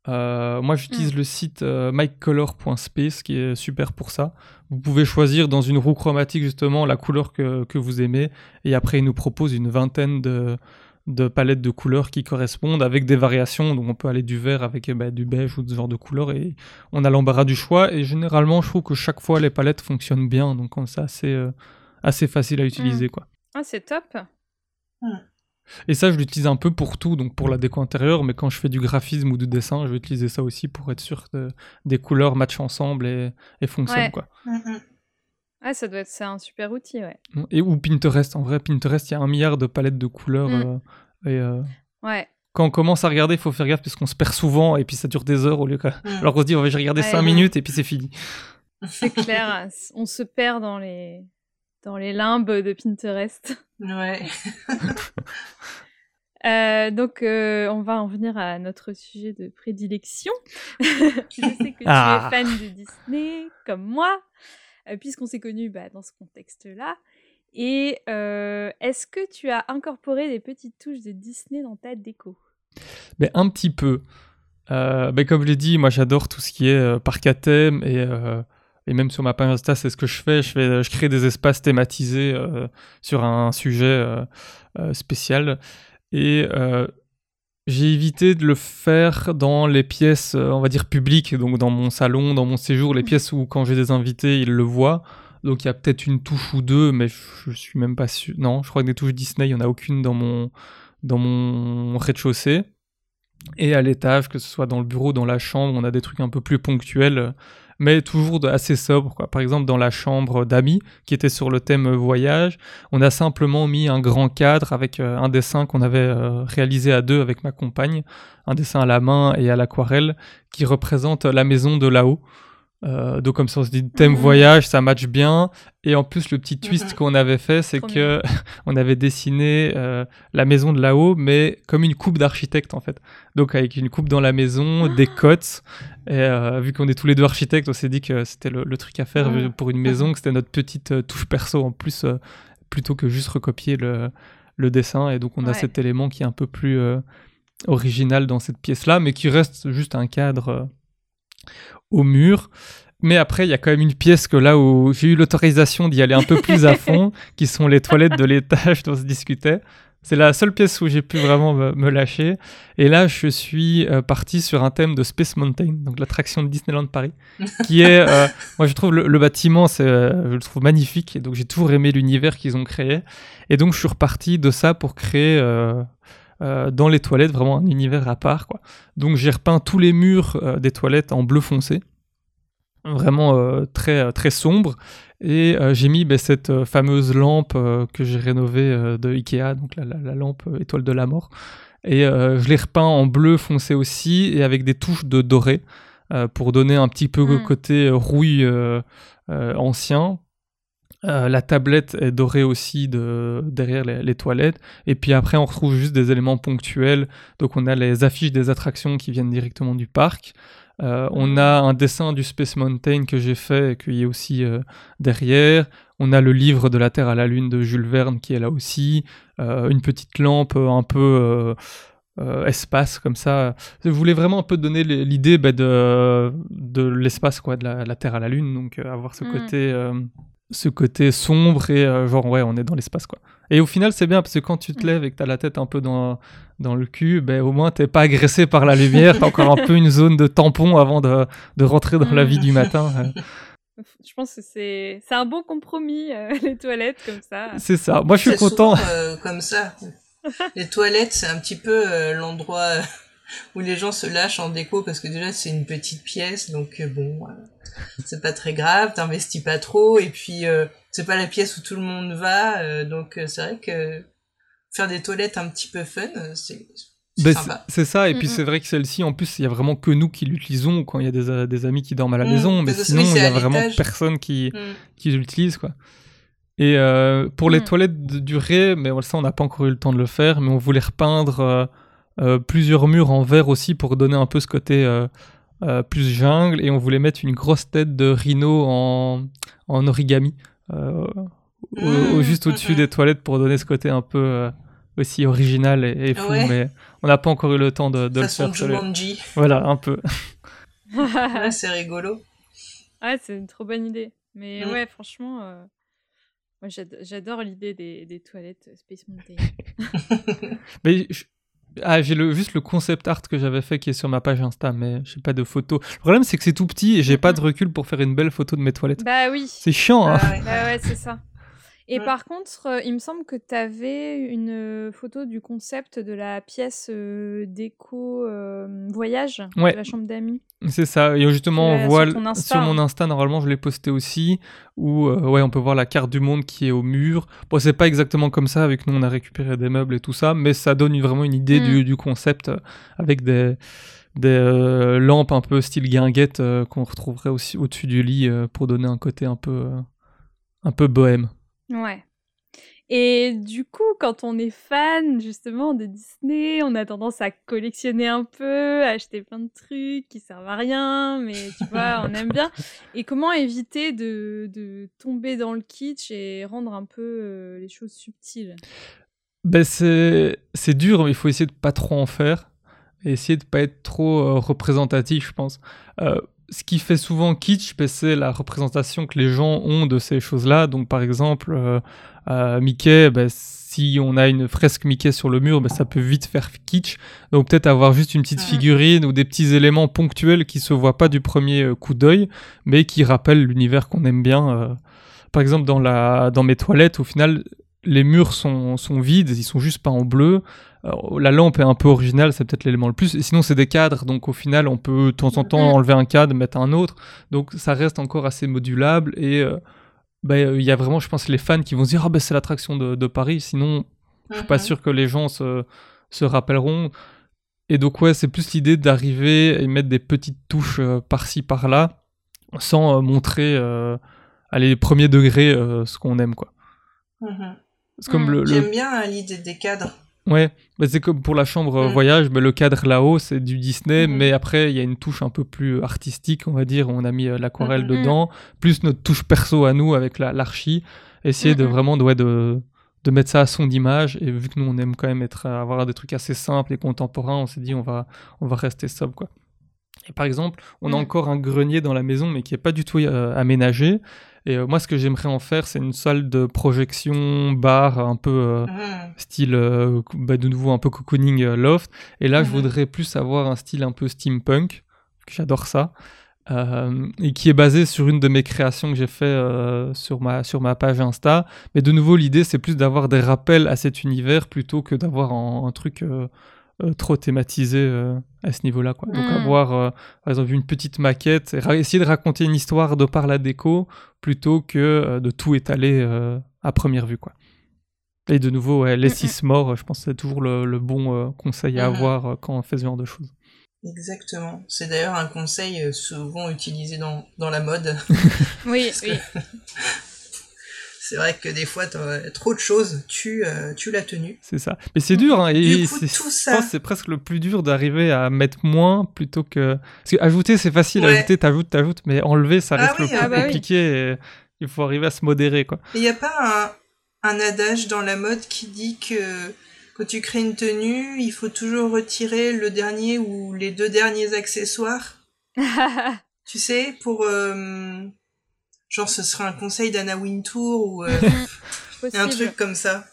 Euh, moi, j'utilise mm. le site euh, mycolor.space qui est super pour ça. Vous pouvez choisir dans une roue chromatique justement la couleur que, que vous aimez et après il nous propose une vingtaine de, de palettes de couleurs qui correspondent avec des variations. Donc on peut aller du vert avec eh ben, du beige ou ce genre de couleurs et on a l'embarras du choix. Et généralement, je trouve que chaque fois les palettes fonctionnent bien, donc c'est assez, euh, assez facile à utiliser. Mm. Quoi. Ah, c'est top. Et ça, je l'utilise un peu pour tout, donc pour la déco intérieure, mais quand je fais du graphisme ou du dessin, je vais utiliser ça aussi pour être sûr que des couleurs matchent ensemble et, et fonctionnent. Ouais. Quoi. Mhm. Ah, ça doit être c'est un super outil, ouais. Et ou Pinterest, en vrai, Pinterest, il y a un milliard de palettes de couleurs. Mm. euh, et euh, Ouais. quand on commence à regarder, il faut faire gaffe parce qu'on se perd souvent et puis ça dure des heures au lieu que. Mhm. Alors on se dit, oh, je vais regarder Ouais. 5 minutes et puis c'est fini. C'est clair, on se perd dans les dans les limbes de Pinterest. Ouais. Euh, donc, euh, on va en venir à notre sujet de prédilection. Je sais que Ah. tu es fan de Disney, comme moi, euh, puisqu'on s'est connus bah, dans ce contexte-là. Et euh, est-ce que tu as incorporé des petites touches de Disney dans ta déco? Mais un petit peu. Euh, ben, comme je l'ai dit, moi j'adore tout ce qui est euh, parc à thème et, euh, et même sur ma page Insta, c'est ce que je fais. Je, fais, je crée des espaces thématisés euh, sur un sujet euh, euh, spécial. Et j'ai évité de le faire dans les pièces, on va dire, publiques, donc dans mon salon, dans mon séjour, les Mhm. pièces où quand j'ai des invités, ils le voient. Donc il y a peut-être une touche ou deux, mais je, je suis même pas sûr. Non, je crois que des touches Disney, il n'y en a aucune dans mon, dans mon rez-de-chaussée. Et à l'étage, que ce soit dans le bureau, dans la chambre, on a des trucs un peu plus ponctuels, mais toujours assez sobres. Quoi. Par exemple, dans la chambre d'amis, qui était sur le thème euh, voyage, on a simplement mis un grand cadre avec euh, un dessin qu'on avait euh, réalisé à deux avec ma compagne, un dessin à la main et à l'aquarelle, qui représente la maison de là-haut. Euh, donc comme ça on se dit thème Mhm. voyage ça match bien et en plus le petit twist Mhm. qu'on avait fait c'est Trop que on avait dessiné euh, la maison de là-haut mais comme une coupe d'architecte en fait donc avec une coupe dans la maison, des cotes. Et euh, vu qu'on est tous les deux architectes, on s'est dit que c'était le, le truc à faire pour une maison, que c'était notre petite touche perso en plus, plutôt que juste recopier le, le dessin. Et donc on a cet élément qui est un peu plus original dans cette pièce-là, mais qui reste juste un cadre au mur. Mais après, il y a quand même une pièce que là où j'ai eu l'autorisation d'y aller un peu plus à fond, qui sont les toilettes de l'étage dont on se discutait. C'est la seule pièce où j'ai pu vraiment me, me lâcher. Et là, je suis euh, parti sur un thème de Space Mountain, donc l'attraction de Disneyland Paris, qui est, euh, moi je trouve le, le bâtiment, c'est, euh, je le trouve magnifique, et donc j'ai toujours aimé l'univers qu'ils ont créé. Et donc je suis reparti de ça pour créer euh, dans les toilettes vraiment un univers à part. Quoi. Donc j'ai repeint tous les murs euh, des toilettes en bleu foncé, vraiment euh, très, très sombre. Et j'ai mis ben, cette fameuse lampe que j'ai rénovée de Ikea, donc la, la- la lampe étoile de la mort. Et je l'ai repeint en bleu foncé aussi, et avec des touches de doré, pour donner un petit peu le Mm. côté rouille ancien. Euh, la tablette est dorée aussi de, derrière les, les toilettes. Et puis après, on retrouve juste des éléments ponctuels. Donc on a les affiches des attractions qui viennent directement du parc. Euh, on a un dessin du Space Mountain que j'ai fait et qui est aussi euh, derrière. On a le livre de la Terre à la Lune de Jules Verne qui est là aussi. Une petite lampe un peu euh, espace comme ça. Je voulais vraiment un peu donner l'idée bah, de, de l'espace, quoi, de la, la Terre à la Lune. Donc euh, avoir ce Mm. côté... euh, ce côté sombre et euh, genre ouais on est dans l'espace quoi et au final c'est bien parce que quand tu te lèves et que t'as la tête un peu dans dans le cul ben au moins t'es pas agressé par la lumière t'as encore un peu une zone de tampon avant de, de rentrer dans la vie du matin euh. Je pense que c'est c'est un bon compromis, euh, les toilettes comme ça. c'est ça moi je suis content souvent, euh, comme ça. Les toilettes, c'est un petit peu euh, l'endroit euh, où les gens se lâchent en déco parce que déjà c'est une petite pièce, donc euh, bon, euh, c'est pas très grave, t'investis pas trop, et puis euh, c'est pas la pièce où tout le monde va, euh, donc euh, c'est vrai que faire des toilettes un petit peu fun, c'est c'est Ben, sympa. c'est c'est ça, et puis Mm, mm. c'est vrai que celle-ci, en plus, il y a vraiment que nous qui l'utilisons quand il y a des, des amis qui dorment à la Mm, maison, mais sinon, il y a vraiment personne qui, Mm. qui l'utilise, quoi. Et euh, pour les Mm. toilettes de durée, mais ça, on n'a pas encore eu le temps de le faire, mais on voulait repeindre euh, plusieurs murs en vert aussi pour donner un peu ce côté euh, euh, plus jungle, et on voulait mettre une grosse tête de rhino en, en origami, euh, au- au- Mm, juste au-dessus mm, des toilettes pour donner ce côté un peu euh, aussi original et, et fou, Ouais. mais on n'a pas encore eu le temps de, de le Façon faire. sur les- Jumanji. Voilà, un peu. Ouais, c'est rigolo. Ouais, c'est une trop bonne idée. Mais ouais, franchement, euh, moi j'ad- j'adore l'idée des, des toilettes Space Mountain. Mais je- ah, j'ai le, juste le concept art que j'avais fait qui est sur ma page Insta, mais j'ai pas de photo. Le problème, c'est que c'est tout petit et j'ai pas de recul pour faire une belle photo de mes toilettes. bah oui, C'est chiant, hein. Ah ouais. bah ouais, c'est ça. Et Ouais. par contre, euh, il me semble que tu avais une euh, photo du concept de la pièce euh, déco euh, voyage Ouais. de la chambre d'amis. C'est ça. Et justement, on voit sur Insta, mon. Insta, normalement, je l'ai posté aussi, où ouais, on peut voir la carte du monde qui est au mur. Bon, c'est pas exactement comme ça, avec nous, on a récupéré des meubles et tout ça, mais ça donne vraiment une idée Mm. du, du concept avec des, des euh, lampes un peu style guinguette euh, qu'on retrouverait aussi au-dessus du lit euh, pour donner un côté un peu, un peu bohème. Ouais. Et du coup, quand on est fan justement de Disney, on a tendance à collectionner un peu, à acheter plein de trucs qui servent à rien, mais tu vois, on aime bien. Et comment éviter de, de tomber dans le kitsch et rendre un peu euh, les choses subtiles? Ben c'est c'est dur, mais il faut essayer de pas trop en faire et essayer de pas être trop euh, représentatif, je pense. Euh, ce qui fait souvent kitsch, ben, c'est la représentation que les gens ont de ces choses-là. Donc, par exemple, euh, euh, Mickey, ben, si on a une fresque Mickey sur le mur, ben, ça peut vite faire kitsch. Donc, peut-être avoir juste une petite Mhm. figurine ou des petits éléments ponctuels qui se voient pas du premier euh, coup d'œil, mais qui rappellent l'univers qu'on aime bien. Par exemple, dans, la, dans mes toilettes, au final, les murs sont, sont vides, ils sont juste pas en bleu. Alors, la lampe est un peu originale, c'est peut-être l'élément le plus. Et sinon, c'est des cadres, donc au final, on peut de temps en temps Mhm. enlever un cadre, mettre un autre. Donc ça reste encore assez modulable. Et euh, ben, il y a vraiment, je pense, les fans qui vont se dire Ah, ben c'est l'attraction de, de Paris. Sinon, je suis pas Mhm. sûr que les gens se, se rappelleront. Et donc, ouais, c'est plus l'idée d'arriver et mettre des petites touches euh, par-ci, par-là, sans euh, montrer euh, à les premiers degrés euh, ce qu'on aime, quoi. Mhm. C'est comme Mm. le, le- J'aime bien l'idée des cadres. Ouais, bah c'est comme pour la chambre euh, Mm. voyage, mais le cadre là-haut c'est du Disney, Mhm. mais après il y a une touche un peu plus artistique, on va dire, on a mis euh, l'aquarelle Mhm. dedans, plus notre touche perso à nous avec la- l'archi, essayer de vraiment de, ouais, de, de mettre ça à son image, et vu que nous on aime quand même être, avoir des trucs assez simples et contemporains, on s'est dit on va, on va rester sobre quoi. Et par exemple, on a Mm. encore un grenier dans la maison, mais qui est pas du tout euh, aménagé. Et euh, moi, ce que j'aimerais en faire, c'est une salle de projection, bar, un peu euh, Mhm. style euh, bah, de nouveau un peu cocooning loft et là je Mhm. voudrais plus avoir un style un peu steampunk que j'adore ça et qui est basé sur une de mes créations que j'ai fait sur ma sur ma page Insta mais de nouveau l'idée c'est plus d'avoir des rappels à cet univers plutôt que d'avoir un, un truc euh, trop thématisé euh, à ce niveau-là quoi. donc avoir euh, par exemple une petite maquette et ra- essayer de raconter une histoire de par la déco plutôt que euh, de tout étaler euh, à première vue quoi et de nouveau, ouais, les Mm, six morts, je pense que c'est toujours le, le bon euh, conseil à Mhm. avoir euh, quand on fait ce genre de choses. Exactement. C'est d'ailleurs un conseil souvent utilisé dans, dans la mode. Oui, oui. c'est vrai que des fois, trop de choses, tu, euh, tu la tenue. C'est ça. Mais c'est dur, hein, et Du coup, c'est- tout je ça- pense c'est presque le plus dur d'arriver à mettre moins plutôt que. Parce que ajouter, c'est facile, Ouais. ajouter, t'ajoutes, t'ajoutes, mais enlever, ça Ah reste le plus ah bah oui. compliqué. et il faut arriver à se modérer, quoi. Il n'y a pas un, un adage dans la mode qui dit que quand tu crées une tenue, il faut toujours retirer le dernier ou les deux derniers accessoires? Tu sais, pour... euh, genre, ce serait un conseil d'Anna Wintour ou euh, un truc comme ça.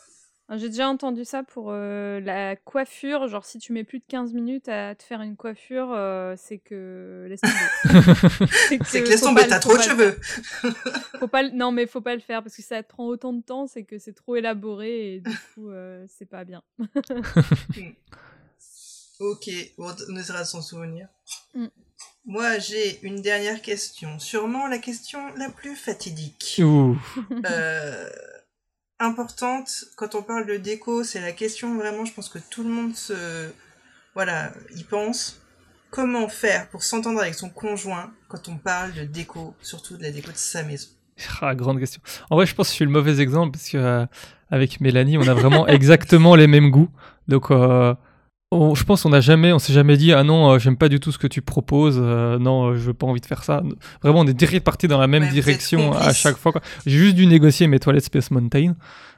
Ah, J'ai déjà entendu ça pour euh, la coiffure. Genre, si tu mets plus de 15 minutes à te faire une coiffure, euh, c'est que. Laisse tomber. C'est que laisse tomber, t'as trop de cheveux. Faut pas Non, mais faut pas le faire parce que ça te prend autant de temps, c'est que c'est trop élaboré et du coup, euh, c'est pas bien. Ok, bon, on essaiera de s'en souvenir. Mm. Moi, j'ai une dernière question. Sûrement la question la plus fatidique. Ouh. Euh, importante, quand on parle de déco, c'est la question vraiment, je pense que tout le monde se... Voilà, y pense. Comment faire pour s'entendre avec son conjoint quand on parle de déco, surtout de la déco de sa maison? Ah, grande question. En vrai, je pense que je suis le mauvais exemple parce que euh, avec Mélanie, on a vraiment exactement les mêmes goûts. Donc, euh, on- je pense qu'on n'a jamais, on s'est jamais dit ah non, euh, j'aime pas du tout ce que tu proposes. euh, non, euh, je veux pas envie de faire ça. Vraiment, on est direct parti dans la même Ouais, direction à chaque fois. J'ai juste dû négocier mes toilettes Space Mountain,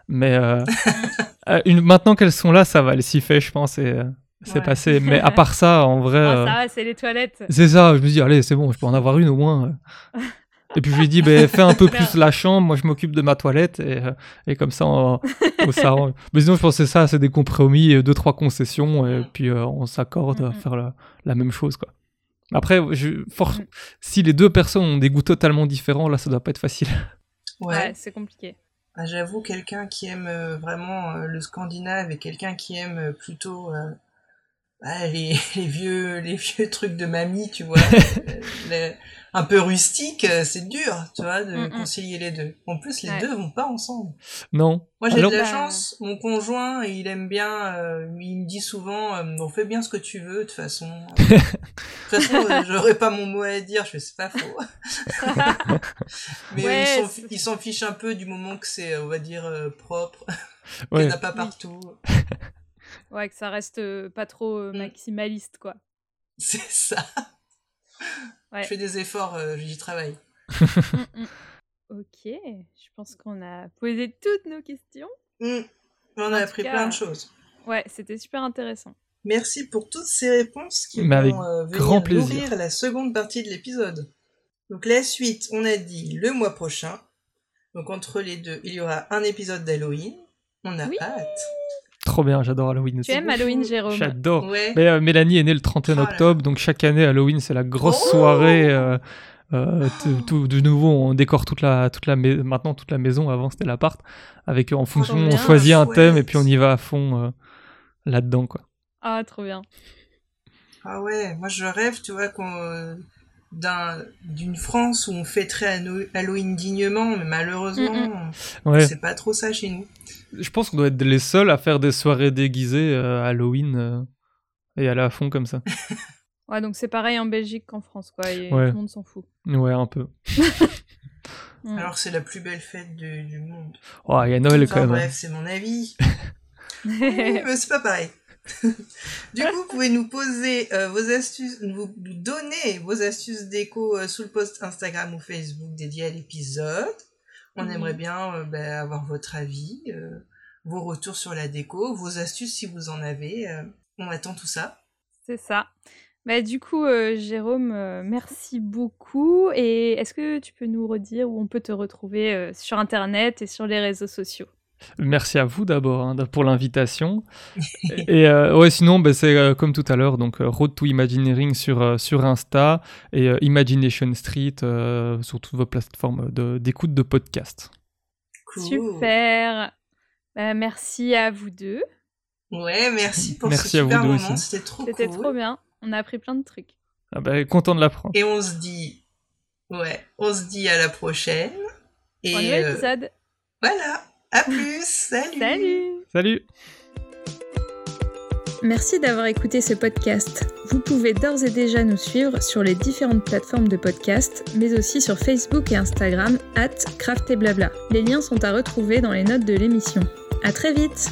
mais euh, euh, une- maintenant qu'elles sont là, ça va. Elle s'y fait, je pense, et euh, c'est Ouais. passé. Mais à part ça, en vrai. Oh, euh, ça va, c'est les toilettes. c'est ça, je me dis, allez, c'est bon, je peux en avoir une au moins. Et puis je lui ai dit, ben, fais un peu plus la chambre, moi je m'occupe de ma toilette, et, euh, et comme ça, on, on s'arrange. Mais sinon, je pense que c'est ça, c'est des compromis, et deux, trois concessions, et Mm. puis euh, on s'accorde à Mm, mm. faire la, la même chose, quoi. Après, je, for- si les deux personnes ont des goûts totalement différents, là, ça doit pas être facile. Ouais, c'est compliqué. Ah, J'avoue, quelqu'un qui aime euh, vraiment euh, le scandinave et quelqu'un qui aime euh, plutôt euh, ah, les, les vieux les vieux trucs de mamie, tu vois, euh, les- un peu rustique, euh, c'est dur, tu vois, de Mm, mm. concilier les deux. En plus, les Ouais. deux vont pas ensemble. Non. Moi, j'ai Alors- de la chance. Mon conjoint, il aime bien. euh, il me dit souvent, euh, on fait bien ce que tu veux, de toute façon. de toute façon, j'aurais pas mon mot à dire. Je fais, c'est pas faux. Mais Ouais, il s'en- c'est- il s'en fiche un peu du moment que c'est, on va dire, euh, propre, qu'il Ouais. n'y en a pas partout. Ouais, que ça reste pas trop Mm. maximaliste, quoi. C'est ça. Ouais. Je fais des efforts, euh, j'y travaille. Mm, mm. Ok, je pense qu'on a posé toutes nos questions. Hmm. On En a appris cas, plein de choses. Ouais, c'était super intéressant. Merci pour toutes ces réponses qui Mais vont euh, venir grand plaisir. nourrir la seconde partie de l'épisode. Donc la suite, on a dit le mois prochain. Donc entre les deux, il y aura un épisode d'Halloween. On a Oui. hâte. Trop bien, j'adore Halloween aussi. Tu aimes. Halloween, Jérôme J'adore. Ouais. Mais euh, Mélanie est née le 31 Oh là octobre, donc chaque année Halloween c'est la grosse Oh soirée. euh, euh, tout, de nouveau, on décore toute la, toute la maintenant toute la maison. Avant c'était l'appart. Avec en fonction, on choisit un Chouette. thème et puis on y va à fond euh, là-dedans quoi. Ah, trop bien. Ah ouais, moi je rêve, tu vois, qu'on d'un d'une France où on fêterait Halloween dignement, mais malheureusement, Ouais. c'est pas trop ça chez nous. Je pense qu'on doit être les seuls à faire des soirées déguisées euh, Halloween euh, et aller à fond comme ça. Ouais, donc c'est pareil en Belgique qu'en France, quoi. Et Ouais. tout le monde s'en fout. Ouais, un peu. Mm. Alors c'est la plus belle fête du, du monde. Oh, il y a Noël Enfin, quand même. bref, c'est mon avis. Oui, mais c'est pas pareil. du coup, vous pouvez nous poser euh, vos astuces, vous nous donner vos astuces déco euh, sous le post Instagram ou Facebook dédié à l'épisode. On Mhm. aimerait bien euh, ben, avoir votre avis, euh, vos retours sur la déco, vos astuces si vous en avez. euh, on attend tout ça. C'est ça. Bah, du coup, euh, Jérôme, euh, merci beaucoup. Et est-ce que tu peux nous redire où on peut te retrouver euh, sur Internet et sur les réseaux sociaux? Merci à vous d'abord hein, pour l'invitation. et euh, ouais, sinon, bah, c'est euh, comme tout à l'heure, donc euh, Road to Imagineering sur, euh, sur Insta et euh, Imagination Street euh, sur toutes vos plateformes de- d'écoute de, podcast. Cool. Super. Bah, merci à vous deux. Ouais, merci pour Merci ce super moment, c'était trop C'était cool. trop bien. On a appris plein de trucs. Ah bah, content de l'apprendre. Et on se dit, ouais, on se dit à la prochaine. Et euh, épisode. voilà, à plus, salut. Salut Salut Merci d'avoir écouté ce podcast. Vous pouvez d'ores et déjà nous suivre sur les différentes plateformes de podcast, mais aussi sur Facebook et Instagram, at Craft et Blabla. Les liens sont à retrouver dans les notes de l'émission. À très vite!